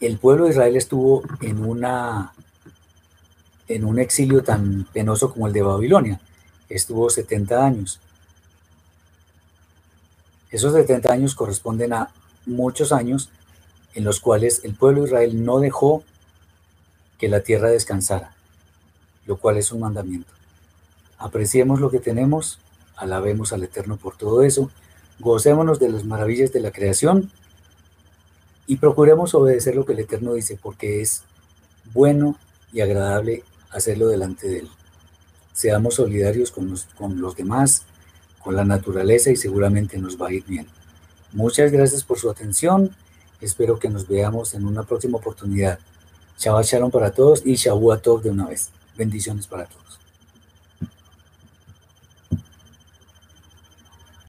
el pueblo de Israel estuvo en una en un exilio tan penoso como el de Babilonia. Estuvo 70 años. Esos 70 años corresponden a muchos años en los cuales el pueblo de Israel no dejó que la tierra descansara, lo cual es un mandamiento. Apreciemos lo que tenemos alabemos al Eterno por todo eso, gocémonos de las maravillas de la creación y procuremos obedecer lo que el Eterno dice, porque es bueno y agradable hacerlo delante de Él. Seamos solidarios con los, con los demás, con la naturaleza y seguramente nos va a ir bien. Muchas gracias por su atención. Espero que nos veamos en una próxima oportunidad. Shabbat Shalom para todos y Shavuot Tov de una vez. Bendiciones para todos.